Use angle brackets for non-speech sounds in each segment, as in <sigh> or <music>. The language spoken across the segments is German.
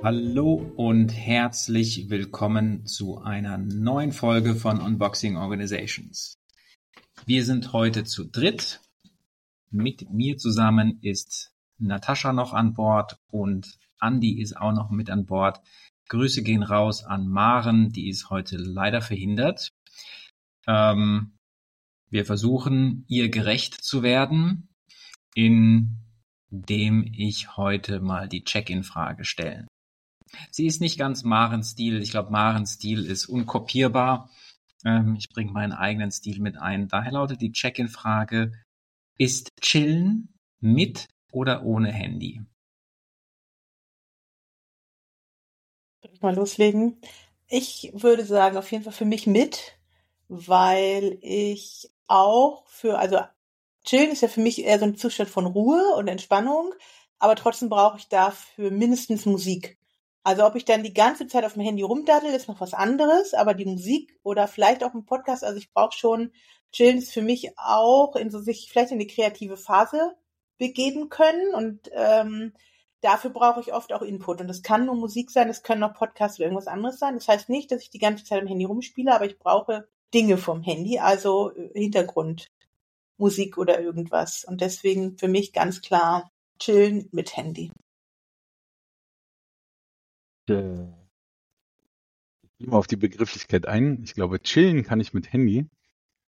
Hallo und herzlich willkommen zu einer neuen Folge von Unboxing Organizations. Wir sind heute zu dritt. Mit mir zusammen ist Natascha noch an Bord und Andi ist auch noch mit an Bord. Grüße gehen raus an Maren, die ist heute leider verhindert. Ähm, wir versuchen, ihr gerecht zu werden, indem ich heute mal die Check-in-Frage stelle. Sie ist nicht ganz Marens Stil. Ich glaube, Marens Stil ist unkopierbar. Ähm, ich bringe meinen eigenen Stil mit ein. Daher lautet die Check-in-Frage, ist Chillen mit oder ohne Handy? Ich mal loslegen? Ich würde sagen, auf jeden Fall für mich mit, weil ich auch für, also Chillen ist ja für mich eher so ein Zustand von Ruhe und Entspannung, aber trotzdem brauche ich dafür mindestens Musik. Also ob ich dann die ganze Zeit auf dem Handy rumdaddel, ist noch was anderes, aber die Musik oder vielleicht auch ein Podcast, also ich brauche schon, Chillen ist für mich auch in so sich vielleicht in die kreative Phase begeben können und ähm, dafür brauche ich oft auch Input und das kann nur Musik sein, es können auch Podcasts oder irgendwas anderes sein. Das heißt nicht, dass ich die ganze Zeit am Handy rumspiele, aber ich brauche Dinge vom Handy, also äh, Hintergrundmusik oder irgendwas und deswegen für mich ganz klar chillen mit Handy äh, ich gehe mal auf die Begrifflichkeit ein. Ich glaube, chillen kann ich mit Handy.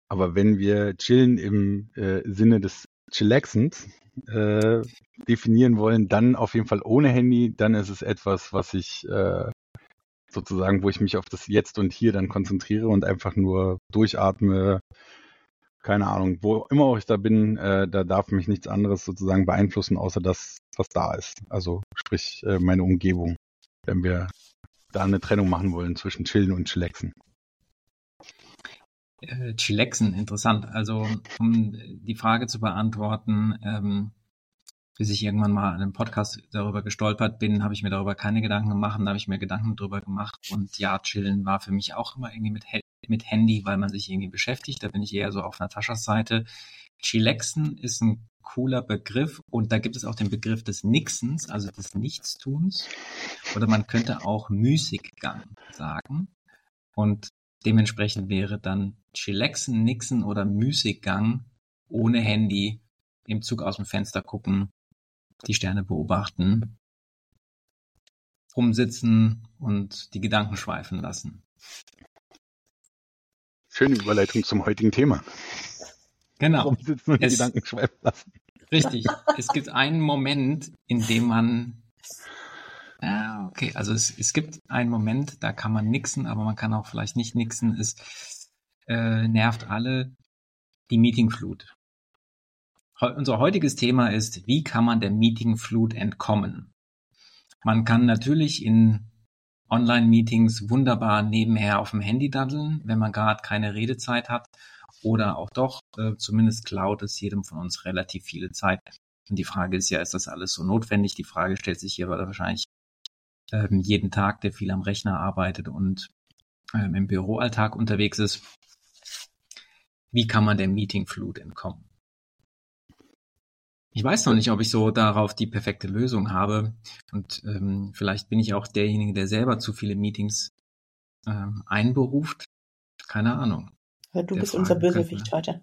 Aber wenn wir chillen im äh, Sinne des Chillaxens äh, definieren wollen, dann auf jeden Fall ohne Handy, dann ist es etwas, was ich äh, sozusagen, wo ich mich auf das Jetzt und Hier dann konzentriere und einfach nur durchatme. Keine Ahnung, wo immer auch ich da bin, äh, da darf mich nichts anderes sozusagen beeinflussen, außer das, was da ist. Also sprich äh, meine Umgebung wenn wir da eine Trennung machen wollen zwischen Chillen und Chillaxen. Äh, Chillaxen, interessant. Also um die Frage zu beantworten, ähm, bis ich irgendwann mal in einem Podcast darüber gestolpert bin, habe ich mir darüber keine Gedanken gemacht, da habe ich mir Gedanken darüber gemacht. Und ja, chillen war für mich auch immer irgendwie mit, mit Handy, weil man sich irgendwie beschäftigt. Da bin ich eher so auf Nataschas Seite. Chillaxen ist ein cooler Begriff und da gibt es auch den Begriff des Nixens, also des Nichtstuns. Oder man könnte auch Müßiggang sagen. Und dementsprechend wäre dann Chillaxen, Nixen oder Müßiggang ohne Handy im Zug aus dem Fenster gucken, die Sterne beobachten, rumsitzen und die Gedanken schweifen lassen. Schöne Überleitung zum heutigen Thema. Genau. Rumsitzen und die Gedanken schweifen lassen. Richtig. es gibt einen Moment, in dem man ja, okay. Also es, es gibt einen Moment, da kann man nixen, aber man kann auch vielleicht nicht nixen. Es äh, nervt alle die Meetingflut. Unser heutiges Thema ist, wie kann man der Meetingflut entkommen? Man kann natürlich in Online-Meetings wunderbar nebenher auf dem Handy daddeln, wenn man gerade keine Redezeit hat oder auch doch, äh, zumindest klaut es jedem von uns relativ viele Zeit. Und die Frage ist ja, ist das alles so notwendig? Die Frage stellt sich hier wahrscheinlich ähm, jeden Tag, der viel am Rechner arbeitet und ähm, im Büroalltag unterwegs ist. Wie kann man der Meetingflut entkommen? Ich weiß noch nicht, ob ich so darauf die perfekte Lösung habe. Und ähm, vielleicht bin ich auch derjenige, der selber zu viele Meetings ähm, einberuft. Keine Ahnung. Du bist unser Bösewicht heute.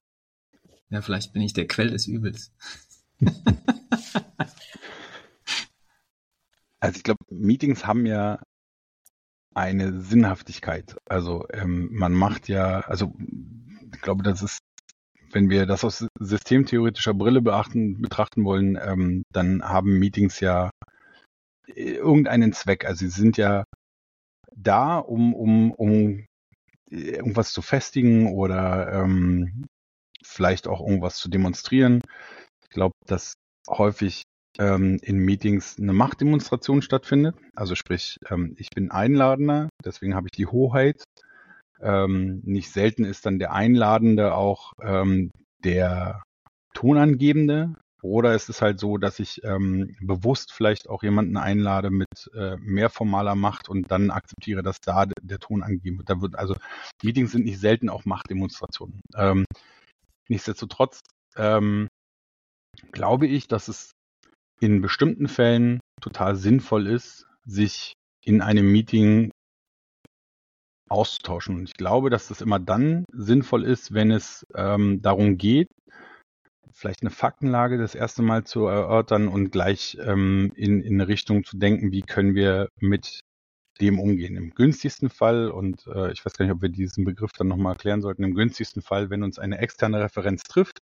Ja, vielleicht bin ich der Quell des Übels. <laughs> also ich glaube, Meetings haben ja eine Sinnhaftigkeit. Also ähm, man macht ja, also ich glaube, das ist, wenn wir das aus systemtheoretischer Brille beachten, betrachten wollen, ähm, dann haben Meetings ja irgendeinen Zweck. Also sie sind ja da, um, um, um irgendwas zu festigen oder ähm, vielleicht auch irgendwas zu demonstrieren. Ich glaube, dass häufig ähm, in Meetings eine Machtdemonstration stattfindet. Also sprich, ähm, ich bin Einladender, deswegen habe ich die Hoheit. Ähm, nicht selten ist dann der Einladende auch ähm, der Tonangebende. Oder ist es halt so, dass ich ähm, bewusst vielleicht auch jemanden einlade mit äh, mehr formaler Macht und dann akzeptiere, dass da der Ton angegeben wird. Da wird also Meetings sind nicht selten auch Machtdemonstrationen. Ähm, nichtsdestotrotz ähm, glaube ich, dass es in bestimmten Fällen total sinnvoll ist, sich in einem Meeting auszutauschen. Und ich glaube, dass das immer dann sinnvoll ist, wenn es ähm, darum geht, vielleicht eine Faktenlage das erste Mal zu erörtern und gleich ähm, in, in eine Richtung zu denken, wie können wir mit dem umgehen. Im günstigsten Fall, und äh, ich weiß gar nicht, ob wir diesen Begriff dann nochmal erklären sollten, im günstigsten Fall, wenn uns eine externe Referenz trifft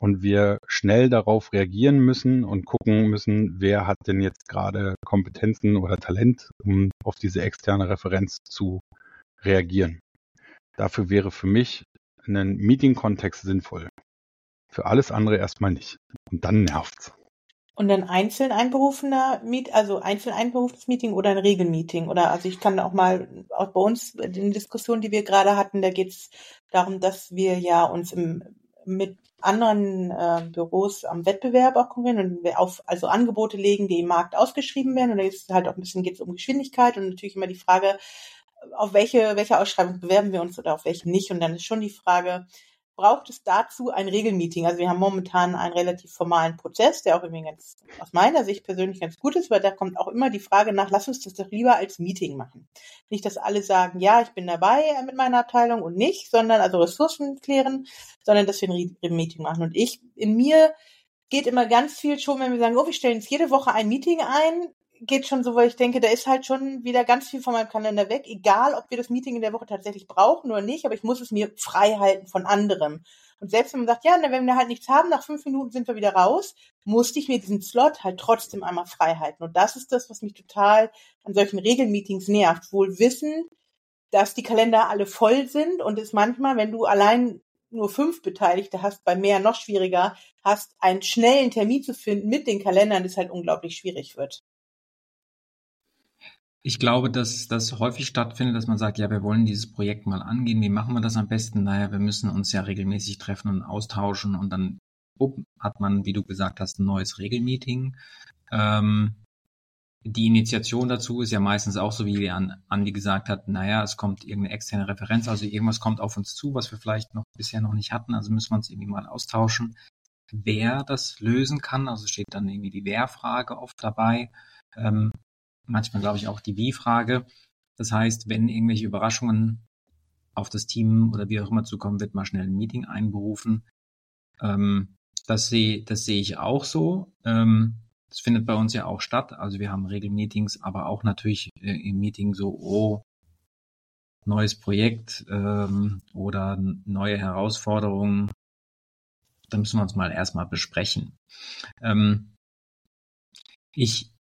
und wir schnell darauf reagieren müssen und gucken müssen, wer hat denn jetzt gerade Kompetenzen oder Talent, um auf diese externe Referenz zu reagieren. Dafür wäre für mich ein Meeting-Kontext sinnvoll. Für alles andere erstmal nicht. Und dann nervt's. Und ein einzeln einberufener Meet, also einzeln einberufenes Meeting oder ein Regelmeeting? Oder also ich kann auch mal, auch bei uns in den Diskussionen, die wir gerade hatten, da geht es darum, dass wir ja uns im, mit anderen äh, Büros am Wettbewerb auch konkurrieren und auf also Angebote legen, die im Markt ausgeschrieben werden. Und da ist halt auch ein bisschen geht es um Geschwindigkeit und natürlich immer die Frage, auf welche, welche Ausschreibung bewerben wir uns oder auf welche nicht. Und dann ist schon die Frage, braucht es dazu ein Regelmeeting. Also wir haben momentan einen relativ formalen Prozess, der auch irgendwie ganz, aus meiner Sicht persönlich ganz gut ist, weil da kommt auch immer die Frage nach, lass uns das doch lieber als Meeting machen. Nicht, dass alle sagen, ja, ich bin dabei mit meiner Abteilung und nicht, sondern also Ressourcen klären, sondern dass wir ein Meeting machen. Und ich, in mir geht immer ganz viel schon, wenn wir sagen, oh, wir stellen jetzt jede Woche ein Meeting ein, geht schon so, weil ich denke, da ist halt schon wieder ganz viel von meinem Kalender weg, egal ob wir das Meeting in der Woche tatsächlich brauchen oder nicht, aber ich muss es mir frei halten von anderem. Und selbst wenn man sagt, ja, wenn wir halt nichts haben, nach fünf Minuten sind wir wieder raus, musste ich mir diesen Slot halt trotzdem einmal frei halten. Und das ist das, was mich total an solchen Regelmeetings nervt. Wohl wissen, dass die Kalender alle voll sind und es manchmal, wenn du allein nur fünf Beteiligte hast, bei mehr noch schwieriger, hast einen schnellen Termin zu finden mit den Kalendern, das halt unglaublich schwierig wird. Ich glaube, dass das häufig stattfindet, dass man sagt, ja, wir wollen dieses Projekt mal angehen. Wie machen wir das am besten? Naja, wir müssen uns ja regelmäßig treffen und austauschen und dann hat man, wie du gesagt hast, ein neues Regelmeeting. Ähm, die Initiation dazu ist ja meistens auch so, wie Andi gesagt hat, naja, es kommt irgendeine externe Referenz, also irgendwas kommt auf uns zu, was wir vielleicht noch bisher noch nicht hatten, also müssen wir uns irgendwie mal austauschen, wer das lösen kann. Also steht dann irgendwie die Wer-Frage oft dabei. Ähm, manchmal glaube ich auch die Wie-Frage. Das heißt, wenn irgendwelche Überraschungen auf das Team oder wie auch immer zukommen, wird mal schnell ein Meeting einberufen. Ähm, das sehe das sehe ich auch so. Ähm, das findet bei uns ja auch statt. Also wir haben Regelmeetings, aber auch natürlich äh, im Meeting so, oh, neues Projekt ähm, oder neue Herausforderungen. Da müssen wir uns mal erstmal besprechen. Ähm, ich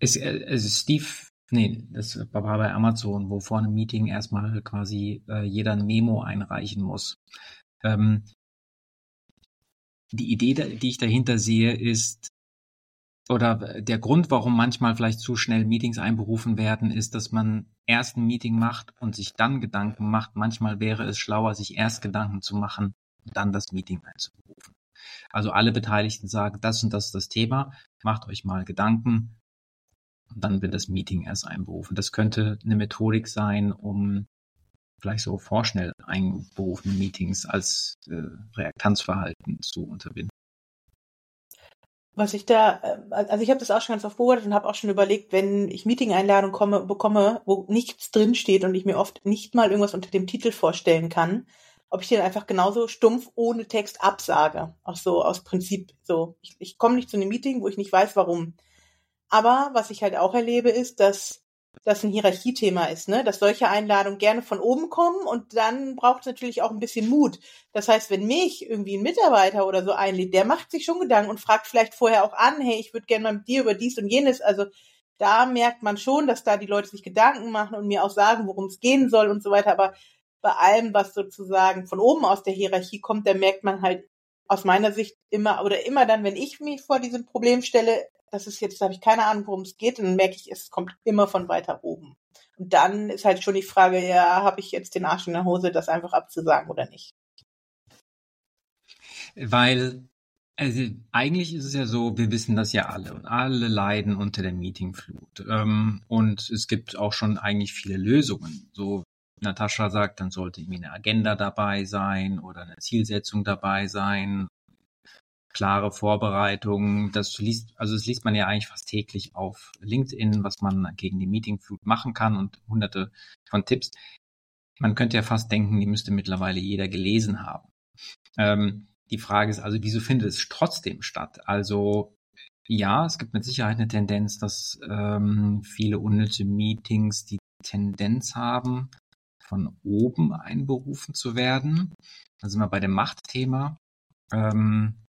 ist, äh, also Steve, nee, das war bei Amazon, wo vor einem Meeting erstmal quasi äh, jeder ein Memo einreichen muss. Ähm, die Idee, die ich dahinter sehe, ist, oder der Grund, warum manchmal vielleicht zu schnell Meetings einberufen werden, ist, dass man erst ein Meeting macht und sich dann Gedanken macht. Manchmal wäre es schlauer, sich erst Gedanken zu machen, dann das Meeting einzuberufen. Also alle Beteiligten sagen, das und das ist das Thema, macht euch mal Gedanken, und dann wird das Meeting erst einberufen. Das könnte eine Methodik sein, um vielleicht so vorschnell einberufene Meetings als äh, Reaktanzverhalten zu unterbinden. Was ich da, äh, also ich habe das auch schon ganz oft beobachtet und habe auch schon überlegt, wenn ich Meeting-Einladungen komme, bekomme, wo nichts drinsteht und ich mir oft nicht mal irgendwas unter dem Titel vorstellen kann, ob ich den einfach genauso stumpf ohne Text absage. Auch so aus Prinzip so. Ich, ich komme nicht zu einem Meeting, wo ich nicht weiß, warum. Aber was ich halt auch erlebe, ist, dass das ein Hierarchiethema ist, ne? dass solche Einladungen gerne von oben kommen und dann braucht es natürlich auch ein bisschen Mut. Das heißt, wenn mich irgendwie ein Mitarbeiter oder so einlädt, der macht sich schon Gedanken und fragt vielleicht vorher auch an, hey, ich würde gerne mal mit dir über dies und jenes. Also da merkt man schon, dass da die Leute sich Gedanken machen und mir auch sagen, worum es gehen soll und so weiter. Aber bei allem, was sozusagen von oben aus der Hierarchie kommt, da merkt man halt aus meiner Sicht immer oder immer dann, wenn ich mich vor diesem Problem stelle, das ist jetzt, da habe ich keine Ahnung, worum es geht, dann merke ich, es kommt immer von weiter oben. Und dann ist halt schon die Frage, ja, habe ich jetzt den Arsch in der Hose, das einfach abzusagen oder nicht? Weil, also eigentlich ist es ja so, wir wissen das ja alle und alle leiden unter der Meetingflut. Ähm, und es gibt auch schon eigentlich viele Lösungen. So Natascha sagt, dann sollte irgendwie eine Agenda dabei sein oder eine Zielsetzung dabei sein klare Vorbereitung. Das liest, also das liest man ja eigentlich fast täglich auf LinkedIn, was man gegen die Meetingflut machen kann und hunderte von Tipps. Man könnte ja fast denken, die müsste mittlerweile jeder gelesen haben. Ähm, die Frage ist also, wieso findet es trotzdem statt? Also ja, es gibt mit Sicherheit eine Tendenz, dass ähm, viele unnütze Meetings die Tendenz haben, von oben einberufen zu werden. Da sind wir bei dem Machtthema. Ähm,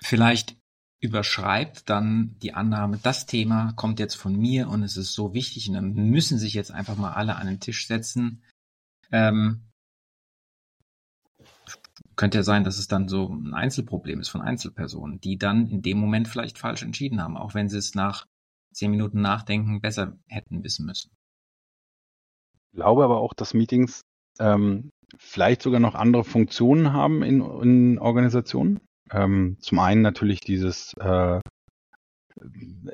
vielleicht überschreibt dann die Annahme, das Thema kommt jetzt von mir und es ist so wichtig und dann müssen sich jetzt einfach mal alle an den Tisch setzen. Ähm, könnte ja sein, dass es dann so ein Einzelproblem ist von Einzelpersonen, die dann in dem Moment vielleicht falsch entschieden haben, auch wenn sie es nach zehn Minuten Nachdenken besser hätten wissen müssen. Ich glaube aber auch, dass Meetings ähm, vielleicht sogar noch andere Funktionen haben in, in Organisationen. Ähm, zum einen natürlich dieses, äh,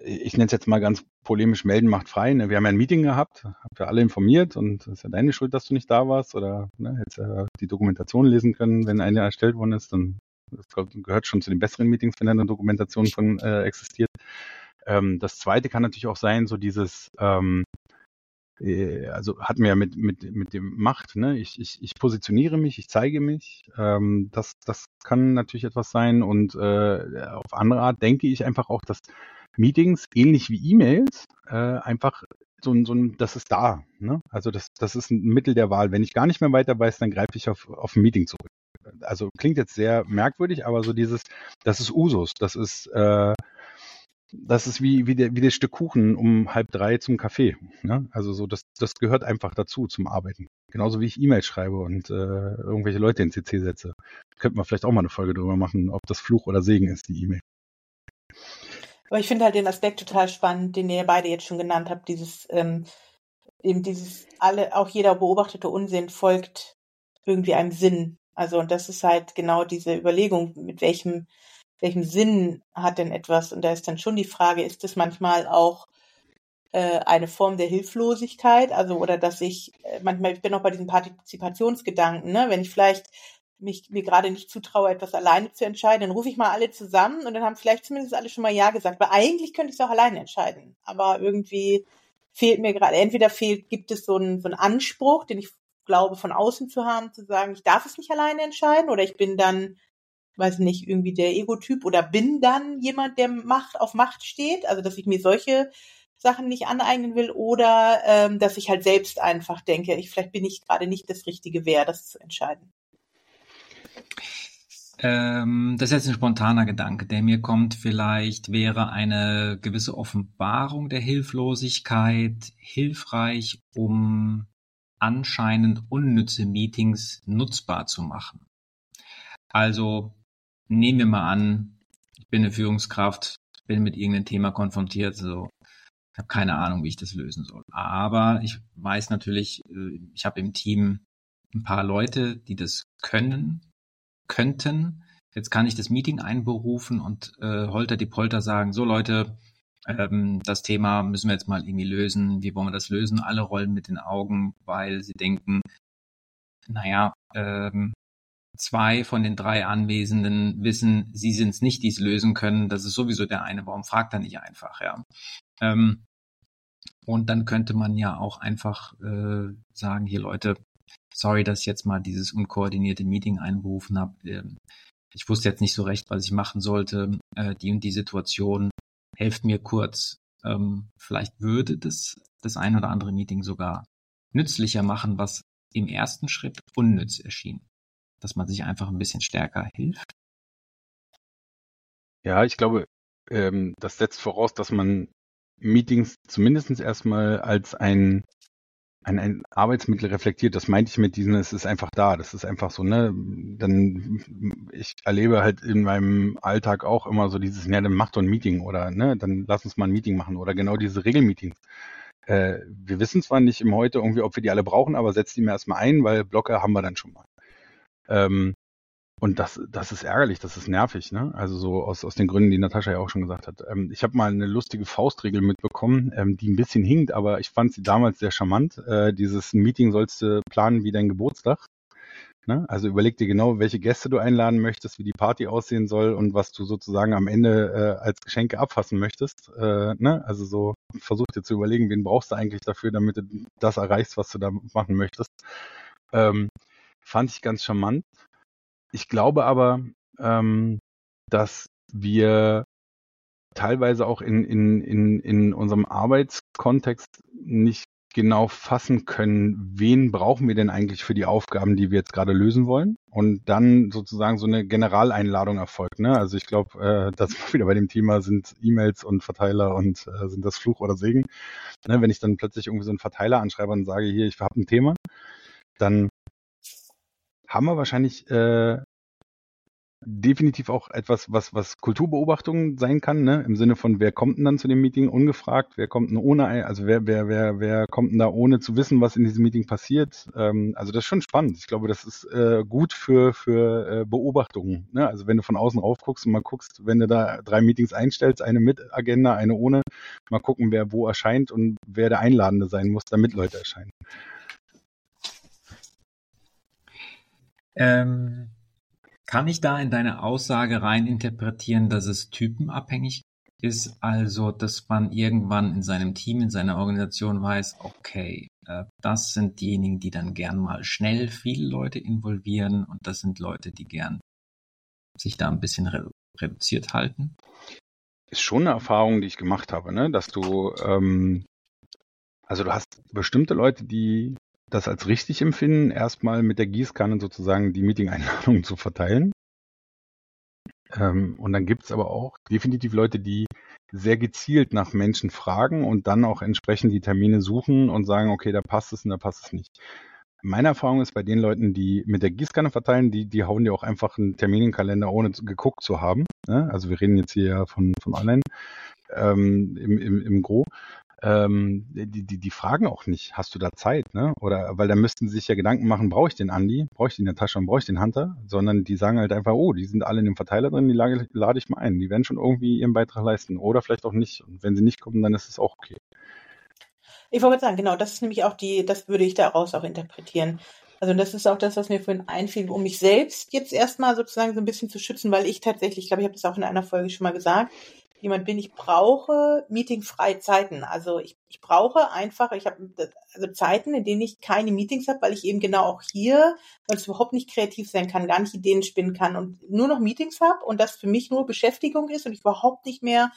ich nenne es jetzt mal ganz polemisch, melden macht frei. Ne? Wir haben ja ein Meeting gehabt, habt ihr alle informiert und es ist ja deine Schuld, dass du nicht da warst oder ne, hättest ja die Dokumentation lesen können, wenn eine erstellt worden ist, dann das gehört schon zu den besseren Meetings, wenn eine Dokumentation von äh, existiert. Ähm, das zweite kann natürlich auch sein, so dieses, ähm, äh, also hatten wir ja mit, mit, mit dem Macht, ne? Ich, ich, ich positioniere mich, ich zeige mich. Ähm, das, das kann natürlich etwas sein. Und äh, auf andere Art denke ich einfach auch, dass Meetings, ähnlich wie E-Mails, äh, einfach so ein, so ein, das ist da. Ne? Also das, das ist ein Mittel der Wahl. Wenn ich gar nicht mehr weiter weiß, dann greife ich auf, auf ein Meeting zurück. Also klingt jetzt sehr merkwürdig, aber so dieses, das ist Usus, das ist äh, das ist wie, wie, der, wie das Stück Kuchen um halb drei zum Kaffee. Ne? Also so, das, das gehört einfach dazu zum Arbeiten. Genauso wie ich E-Mails schreibe und äh, irgendwelche Leute in CC setze. Könnten wir vielleicht auch mal eine Folge darüber machen, ob das Fluch oder Segen ist, die E-Mail. Aber ich finde halt den Aspekt total spannend, den ihr beide jetzt schon genannt habt, dieses, ähm, eben dieses, alle, auch jeder beobachtete Unsinn folgt irgendwie einem Sinn. Also, und das ist halt genau diese Überlegung, mit welchem welchen Sinn hat denn etwas? Und da ist dann schon die Frage, ist es manchmal auch äh, eine Form der Hilflosigkeit? Also, oder dass ich, äh, manchmal, ich bin auch bei diesen Partizipationsgedanken, ne? wenn ich vielleicht mich mir gerade nicht zutraue, etwas alleine zu entscheiden, dann rufe ich mal alle zusammen und dann haben vielleicht zumindest alle schon mal Ja gesagt. Weil eigentlich könnte ich es auch alleine entscheiden. Aber irgendwie fehlt mir gerade, entweder fehlt, gibt es so einen, so einen Anspruch, den ich glaube, von außen zu haben, zu sagen, ich darf es nicht alleine entscheiden, oder ich bin dann weiß nicht, irgendwie der Ego-Typ oder bin dann jemand, der Macht auf Macht steht, also dass ich mir solche Sachen nicht aneignen will oder ähm, dass ich halt selbst einfach denke, ich vielleicht bin ich gerade nicht das richtige Wer, das zu entscheiden. Ähm, das ist jetzt ein spontaner Gedanke, der mir kommt. Vielleicht wäre eine gewisse Offenbarung der Hilflosigkeit hilfreich, um anscheinend unnütze Meetings nutzbar zu machen. Also nehmen wir mal an, ich bin eine Führungskraft, bin mit irgendeinem Thema konfrontiert, so ich habe keine Ahnung, wie ich das lösen soll. Aber ich weiß natürlich, äh, ich habe im Team ein paar Leute, die das können, könnten. Jetzt kann ich das Meeting einberufen und äh, holter die Polter sagen, so Leute, ähm, das Thema müssen wir jetzt mal irgendwie lösen. Wie wollen wir das lösen? Alle rollen mit den Augen, weil sie denken, naja, ähm, zwei von den drei Anwesenden wissen, sie sind es nicht, die es lösen können. Das ist sowieso der eine. Warum fragt er nicht einfach? Ja. Ähm, und dann könnte man ja auch einfach äh, sagen, hier Leute, sorry, dass ich jetzt mal dieses unkoordinierte Meeting einberufen habe. Ähm, ich wusste jetzt nicht so recht, was ich machen sollte. Äh, die und die Situation, helft mir kurz. Ähm, vielleicht würde das das ein oder andere Meeting sogar nützlicher machen, was im ersten Schritt unnütz erschien dass man sich einfach ein bisschen stärker hilft? Ja, ich glaube, ähm, das setzt voraus, dass man Meetings zumindest erstmal als ein, ein, ein Arbeitsmittel reflektiert. Das meinte ich mit diesem, es ist einfach da. Das ist einfach so, ne? Dann, ich erlebe halt in meinem Alltag auch immer so dieses, ja, dann mach doch ein Meeting oder, ne, dann lass uns mal ein Meeting machen oder genau diese Regelmeetings. Äh, wir wissen zwar nicht im Heute irgendwie, ob wir die alle brauchen, aber setzt die mir erstmal ein, weil Blocker haben wir dann schon mal. Ähm, und das, das ist ärgerlich, das ist nervig, ne? Also so aus, aus den Gründen, die Natascha ja auch schon gesagt hat. Ähm, ich habe mal eine lustige Faustregel mitbekommen, ähm, die ein bisschen hinkt, aber ich fand sie damals sehr charmant. Äh, dieses Meeting sollst du planen wie dein Geburtstag. Ne? Also überleg dir genau, welche Gäste du einladen möchtest, wie die Party aussehen soll und was du sozusagen am Ende äh, als Geschenke abfassen möchtest. Äh, ne? Also so versuch dir zu überlegen, wen brauchst du eigentlich dafür, damit du das erreichst, was du da machen möchtest. Ähm, fand ich ganz charmant. Ich glaube aber, ähm, dass wir teilweise auch in, in, in, in unserem Arbeitskontext nicht genau fassen können, wen brauchen wir denn eigentlich für die Aufgaben, die wir jetzt gerade lösen wollen. Und dann sozusagen so eine Generaleinladung erfolgt. Ne? Also ich glaube, äh, das <laughs> wieder bei dem Thema sind E-Mails und Verteiler und äh, sind das Fluch oder Segen. Ne? Wenn ich dann plötzlich irgendwie so einen Verteiler anschreibe und sage, hier, ich habe ein Thema, dann haben wir wahrscheinlich äh, definitiv auch etwas, was, was Kulturbeobachtung sein kann, ne? Im Sinne von, wer kommt denn dann zu dem Meeting ungefragt, wer kommt denn ohne, also wer, wer, wer, wer kommt denn da ohne zu wissen, was in diesem Meeting passiert? Ähm, also das ist schon spannend. Ich glaube, das ist äh, gut für, für äh, Beobachtungen. Ne? Also wenn du von außen rauf guckst und mal guckst, wenn du da drei Meetings einstellst, eine mit Agenda, eine ohne, mal gucken, wer wo erscheint und wer der Einladende sein muss, damit Leute erscheinen. Ähm, kann ich da in deine Aussage rein interpretieren, dass es typenabhängig ist, also dass man irgendwann in seinem Team, in seiner Organisation weiß, okay, äh, das sind diejenigen, die dann gern mal schnell viele Leute involvieren und das sind Leute, die gern sich da ein bisschen re reduziert halten? Ist schon eine Erfahrung, die ich gemacht habe, ne? dass du, ähm, also du hast bestimmte Leute, die das als richtig empfinden, erstmal mit der Gießkanne sozusagen die Meeting-Einladungen <laughs> zu verteilen. Ähm, und dann gibt es aber auch definitiv Leute, die sehr gezielt nach Menschen fragen und dann auch entsprechend die Termine suchen und sagen, okay, da passt es und da passt es nicht. Meine Erfahrung ist bei den Leuten, die mit der Gießkanne verteilen, die, die hauen dir auch einfach einen Terminkalender, ohne geguckt zu haben. Ne? Also wir reden jetzt hier ja von, von online ähm, im, im, im Gro ähm, die, die, die fragen auch nicht, hast du da Zeit, ne? Oder weil da müssten sie sich ja Gedanken machen, brauche ich den Andi, brauche ich den Tasche und brauche ich den Hunter, sondern die sagen halt einfach, oh, die sind alle in dem Verteiler drin, die lade, lade ich mal ein. Die werden schon irgendwie ihren Beitrag leisten. Oder vielleicht auch nicht. Und wenn sie nicht kommen, dann ist es auch okay. Ich wollte sagen, genau, das ist nämlich auch die, das würde ich daraus auch interpretieren. Also das ist auch das, was mir vorhin einfiel, um mich selbst jetzt erstmal sozusagen so ein bisschen zu schützen, weil ich tatsächlich, ich glaube, ich habe das auch in einer Folge schon mal gesagt, jemand bin, ich brauche meetingfreie Zeiten. Also ich, ich brauche einfach, ich habe also Zeiten, in denen ich keine Meetings habe, weil ich eben genau auch hier, es überhaupt nicht kreativ sein kann, gar nicht Ideen spinnen kann und nur noch Meetings habe und das für mich nur Beschäftigung ist und ich überhaupt nicht mehr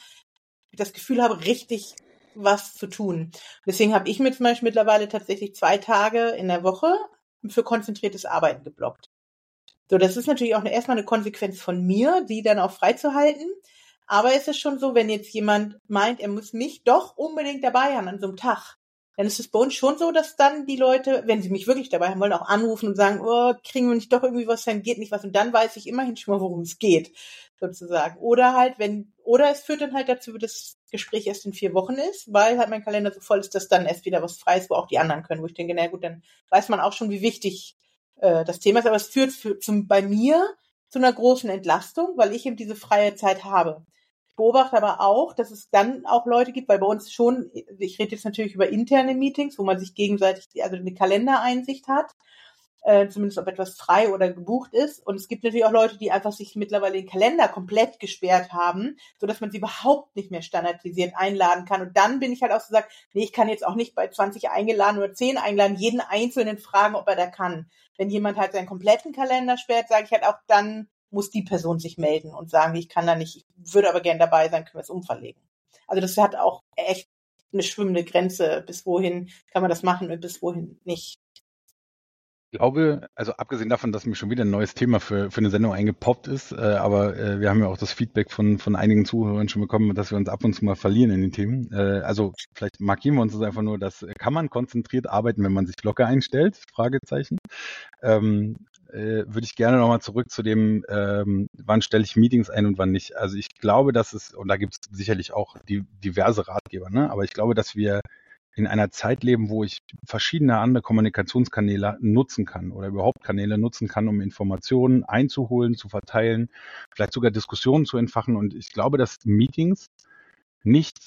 das Gefühl habe, richtig was zu tun. Deswegen habe ich mir zum Beispiel mittlerweile tatsächlich zwei Tage in der Woche für konzentriertes Arbeiten geblockt. So, das ist natürlich auch erstmal eine Konsequenz von mir, die dann auch freizuhalten. Aber es ist schon so, wenn jetzt jemand meint, er muss mich doch unbedingt dabei haben an so einem Tag, dann ist es bei uns schon so, dass dann die Leute, wenn sie mich wirklich dabei haben wollen, auch anrufen und sagen, oh, kriegen wir nicht doch irgendwie was, dann geht nicht was. Und dann weiß ich immerhin schon mal, worum es geht, sozusagen. Oder halt, wenn, oder es führt dann halt dazu, dass das Gespräch erst in vier Wochen ist, weil halt mein Kalender so voll ist, dass dann erst wieder was frei ist, wo auch die anderen können, wo ich denke, na gut, dann weiß man auch schon, wie wichtig äh, das Thema ist. Aber es führt für, zum, bei mir zu einer großen Entlastung, weil ich eben diese freie Zeit habe beobachte aber auch, dass es dann auch Leute gibt, weil bei uns schon, ich rede jetzt natürlich über interne Meetings, wo man sich gegenseitig, also eine Kalendereinsicht hat, äh, zumindest ob etwas frei oder gebucht ist. Und es gibt natürlich auch Leute, die einfach sich mittlerweile den Kalender komplett gesperrt haben, so dass man sie überhaupt nicht mehr standardisiert einladen kann. Und dann bin ich halt auch so gesagt, nee, ich kann jetzt auch nicht bei 20 eingeladen oder 10 einladen, jeden einzelnen fragen, ob er da kann. Wenn jemand halt seinen kompletten Kalender sperrt, sage ich halt auch dann, muss die Person sich melden und sagen, ich kann da nicht, ich würde aber gern dabei sein, können wir es umverlegen. Also das hat auch echt eine schwimmende Grenze, bis wohin kann man das machen und bis wohin nicht. Ich glaube, also abgesehen davon, dass mir schon wieder ein neues Thema für, für eine Sendung eingepoppt ist, äh, aber äh, wir haben ja auch das Feedback von, von einigen Zuhörern schon bekommen, dass wir uns ab und zu mal verlieren in den Themen. Äh, also vielleicht markieren wir uns das einfach nur, dass kann man konzentriert arbeiten, wenn man sich locker einstellt? Fragezeichen. Ähm, äh, würde ich gerne nochmal zurück zu dem, ähm, wann stelle ich Meetings ein und wann nicht. Also ich glaube, dass es, und da gibt es sicherlich auch die, diverse Ratgeber, ne? aber ich glaube, dass wir in einer Zeit leben, wo ich verschiedene andere Kommunikationskanäle nutzen kann oder überhaupt Kanäle nutzen kann, um Informationen einzuholen, zu verteilen, vielleicht sogar Diskussionen zu entfachen. Und ich glaube, dass Meetings nicht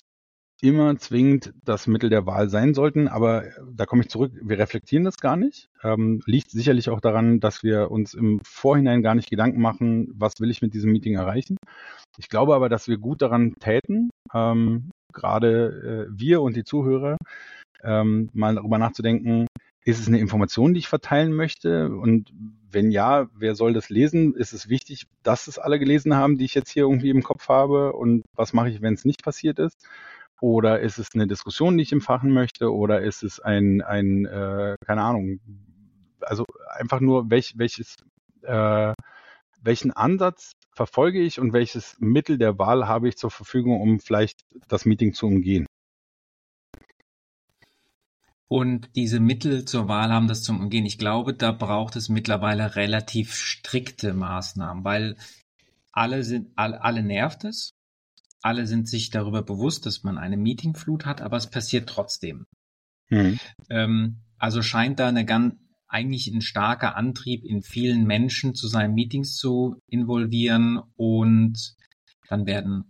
immer zwingend das Mittel der Wahl sein sollten, aber da komme ich zurück, wir reflektieren das gar nicht. Ähm, liegt sicherlich auch daran, dass wir uns im Vorhinein gar nicht Gedanken machen, was will ich mit diesem Meeting erreichen. Ich glaube aber, dass wir gut daran täten, ähm, gerade äh, wir und die Zuhörer, ähm, mal darüber nachzudenken, ist es eine Information, die ich verteilen möchte? Und wenn ja, wer soll das lesen? Ist es wichtig, dass es alle gelesen haben, die ich jetzt hier irgendwie im Kopf habe? Und was mache ich, wenn es nicht passiert ist? Oder ist es eine Diskussion, die ich empfachen möchte? Oder ist es ein, ein äh, keine Ahnung, also einfach nur, welch, welches, äh, welchen Ansatz verfolge ich und welches Mittel der Wahl habe ich zur Verfügung, um vielleicht das Meeting zu umgehen? Und diese Mittel zur Wahl haben das zum Umgehen. Ich glaube, da braucht es mittlerweile relativ strikte Maßnahmen, weil alle sind, alle, alle nervt es alle sind sich darüber bewusst, dass man eine Meetingflut hat, aber es passiert trotzdem. Mhm. Ähm, also scheint da eine ganz, eigentlich ein starker Antrieb in vielen Menschen zu seinen Meetings zu involvieren und dann werden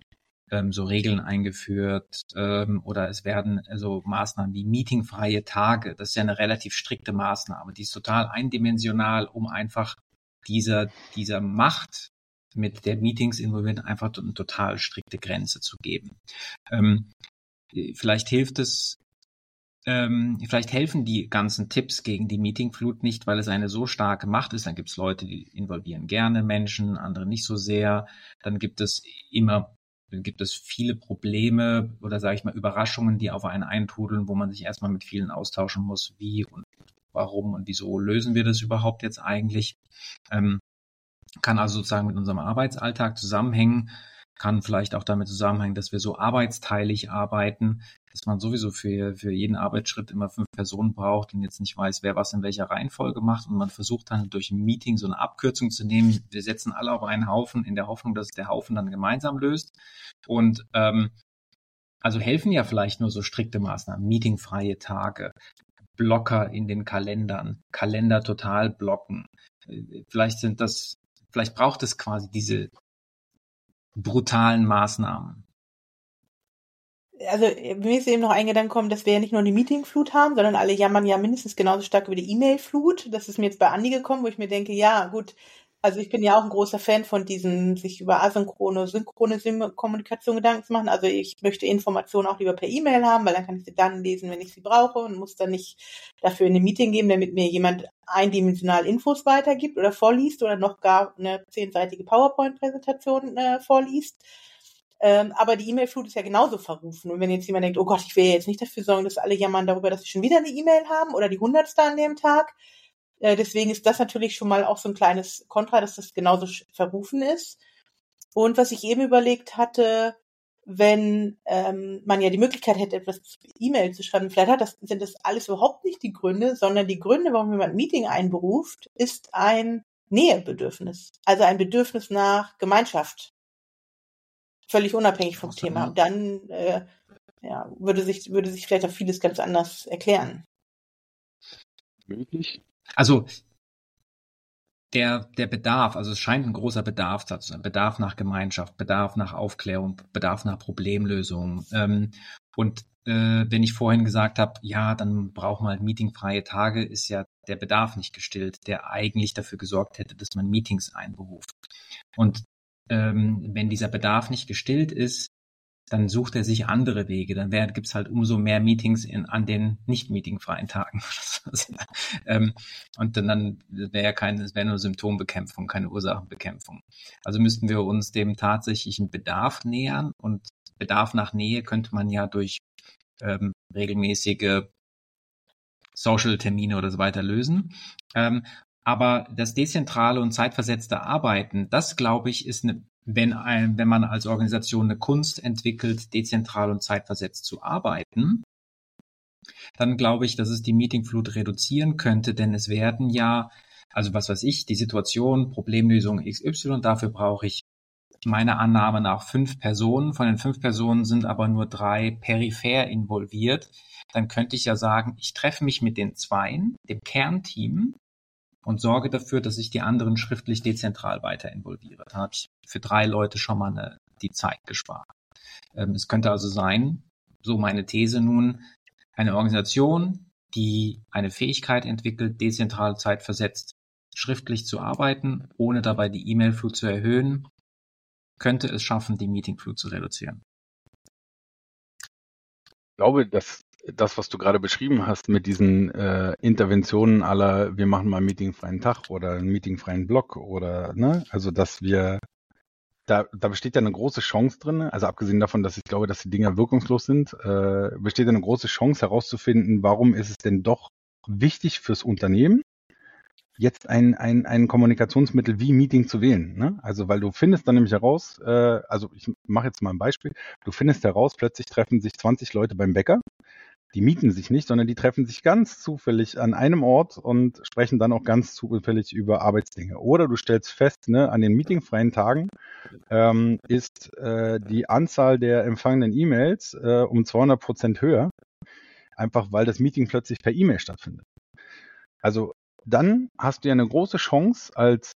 ähm, so Regeln eingeführt ähm, oder es werden so Maßnahmen wie meetingfreie Tage. Das ist ja eine relativ strikte Maßnahme, die ist total eindimensional, um einfach dieser, dieser Macht mit der Meetings involviert, einfach eine total strikte Grenze zu geben. Ähm, vielleicht hilft es, ähm, vielleicht helfen die ganzen Tipps gegen die Meetingflut nicht, weil es eine so starke Macht ist. Dann gibt es Leute, die involvieren gerne Menschen, andere nicht so sehr. Dann gibt es immer dann gibt es viele Probleme oder sage ich mal Überraschungen, die auf einen eintrudeln, wo man sich erstmal mit vielen austauschen muss, wie und warum und wieso lösen wir das überhaupt jetzt eigentlich. Ähm, kann also sozusagen mit unserem Arbeitsalltag zusammenhängen, kann vielleicht auch damit zusammenhängen, dass wir so arbeitsteilig arbeiten, dass man sowieso für, für jeden Arbeitsschritt immer fünf Personen braucht und jetzt nicht weiß, wer was in welcher Reihenfolge macht und man versucht dann durch ein Meeting so eine Abkürzung zu nehmen. Wir setzen alle auf einen Haufen in der Hoffnung, dass der Haufen dann gemeinsam löst und ähm, also helfen ja vielleicht nur so strikte Maßnahmen, meetingfreie Tage, Blocker in den Kalendern, Kalender total blocken. Vielleicht sind das Vielleicht braucht es quasi diese brutalen Maßnahmen. Also mir ist eben noch ein Gedanke gekommen, dass wir ja nicht nur die Meetingflut haben, sondern alle jammern ja mindestens genauso stark über die E-Mail-Flut. Das ist mir jetzt bei Andi gekommen, wo ich mir denke, ja gut, also ich bin ja auch ein großer Fan von diesen, sich über asynchrone, synchrone Kommunikation Gedanken zu machen. Also ich möchte Informationen auch lieber per E-Mail haben, weil dann kann ich sie dann lesen, wenn ich sie brauche und muss dann nicht dafür in ein Meeting geben, damit mir jemand eindimensional Infos weitergibt oder vorliest oder noch gar eine zehnseitige PowerPoint-Präsentation äh, vorliest. Ähm, aber die E-Mail-Flut ist ja genauso verrufen. Und wenn jetzt jemand denkt, oh Gott, ich will jetzt nicht dafür sorgen, dass alle jammern darüber, dass sie schon wieder eine E-Mail haben oder die hundertste an dem Tag, äh, deswegen ist das natürlich schon mal auch so ein kleines Kontra, dass das genauso verrufen ist. Und was ich eben überlegt hatte, wenn ähm, man ja die Möglichkeit hätte, etwas E-Mail zu schreiben, vielleicht hat das, sind das alles überhaupt nicht die Gründe, sondern die Gründe, warum jemand ein Meeting einberuft, ist ein Nähebedürfnis. Also ein Bedürfnis nach Gemeinschaft. Völlig unabhängig vom Thema. Und dann äh, ja, würde sich, würde sich vielleicht auch vieles ganz anders erklären. Möglich. Also der, der Bedarf, also es scheint ein großer Bedarf da zu sein. Bedarf nach Gemeinschaft, Bedarf nach Aufklärung, Bedarf nach Problemlösung. Ähm, und äh, wenn ich vorhin gesagt habe, ja, dann braucht man halt meetingfreie Tage, ist ja der Bedarf nicht gestillt, der eigentlich dafür gesorgt hätte, dass man Meetings einberuft. Und ähm, wenn dieser Bedarf nicht gestillt ist, dann sucht er sich andere Wege. Dann gibt es halt umso mehr Meetings in, an den nicht meetingfreien Tagen. <laughs> ähm, und dann, dann wäre ja keine, es wäre nur Symptombekämpfung, keine Ursachenbekämpfung. Also müssten wir uns dem tatsächlichen Bedarf nähern und Bedarf nach Nähe könnte man ja durch ähm, regelmäßige Social-Termine oder so weiter lösen. Ähm, aber das dezentrale und zeitversetzte Arbeiten, das glaube ich, ist eine wenn, ein, wenn man als Organisation eine Kunst entwickelt, dezentral und zeitversetzt zu arbeiten, dann glaube ich, dass es die Meetingflut reduzieren könnte, denn es werden ja, also was weiß ich, die Situation, Problemlösung XY, dafür brauche ich meiner Annahme nach fünf Personen. Von den fünf Personen sind aber nur drei peripher involviert. Dann könnte ich ja sagen, ich treffe mich mit den Zweien, dem Kernteam, und sorge dafür, dass ich die anderen schriftlich dezentral weiter involviere. Da habe ich für drei Leute schon mal eine, die Zeit gespart. Ähm, es könnte also sein, so meine These nun, eine Organisation, die eine Fähigkeit entwickelt, dezentral zeitversetzt schriftlich zu arbeiten, ohne dabei die E-Mail-Flut zu erhöhen, könnte es schaffen, die Meeting-Flut zu reduzieren. Ich glaube, dass das, was du gerade beschrieben hast mit diesen äh, Interventionen aller, wir machen mal einen meetingfreien Tag oder einen meetingfreien Block oder, ne, also dass wir, da, da besteht ja eine große Chance drin, also abgesehen davon, dass ich glaube, dass die Dinger wirkungslos sind, äh, besteht eine große Chance herauszufinden, warum ist es denn doch wichtig fürs Unternehmen, jetzt ein, ein, ein Kommunikationsmittel wie Meeting zu wählen. Ne? Also weil du findest dann nämlich heraus, äh, also ich mache jetzt mal ein Beispiel, du findest heraus, plötzlich treffen sich 20 Leute beim Bäcker die mieten sich nicht, sondern die treffen sich ganz zufällig an einem Ort und sprechen dann auch ganz zufällig über Arbeitsdinge. Oder du stellst fest, ne, an den meetingfreien Tagen ähm, ist äh, die Anzahl der empfangenen E-Mails äh, um 200 Prozent höher, einfach weil das Meeting plötzlich per E-Mail stattfindet. Also dann hast du ja eine große Chance als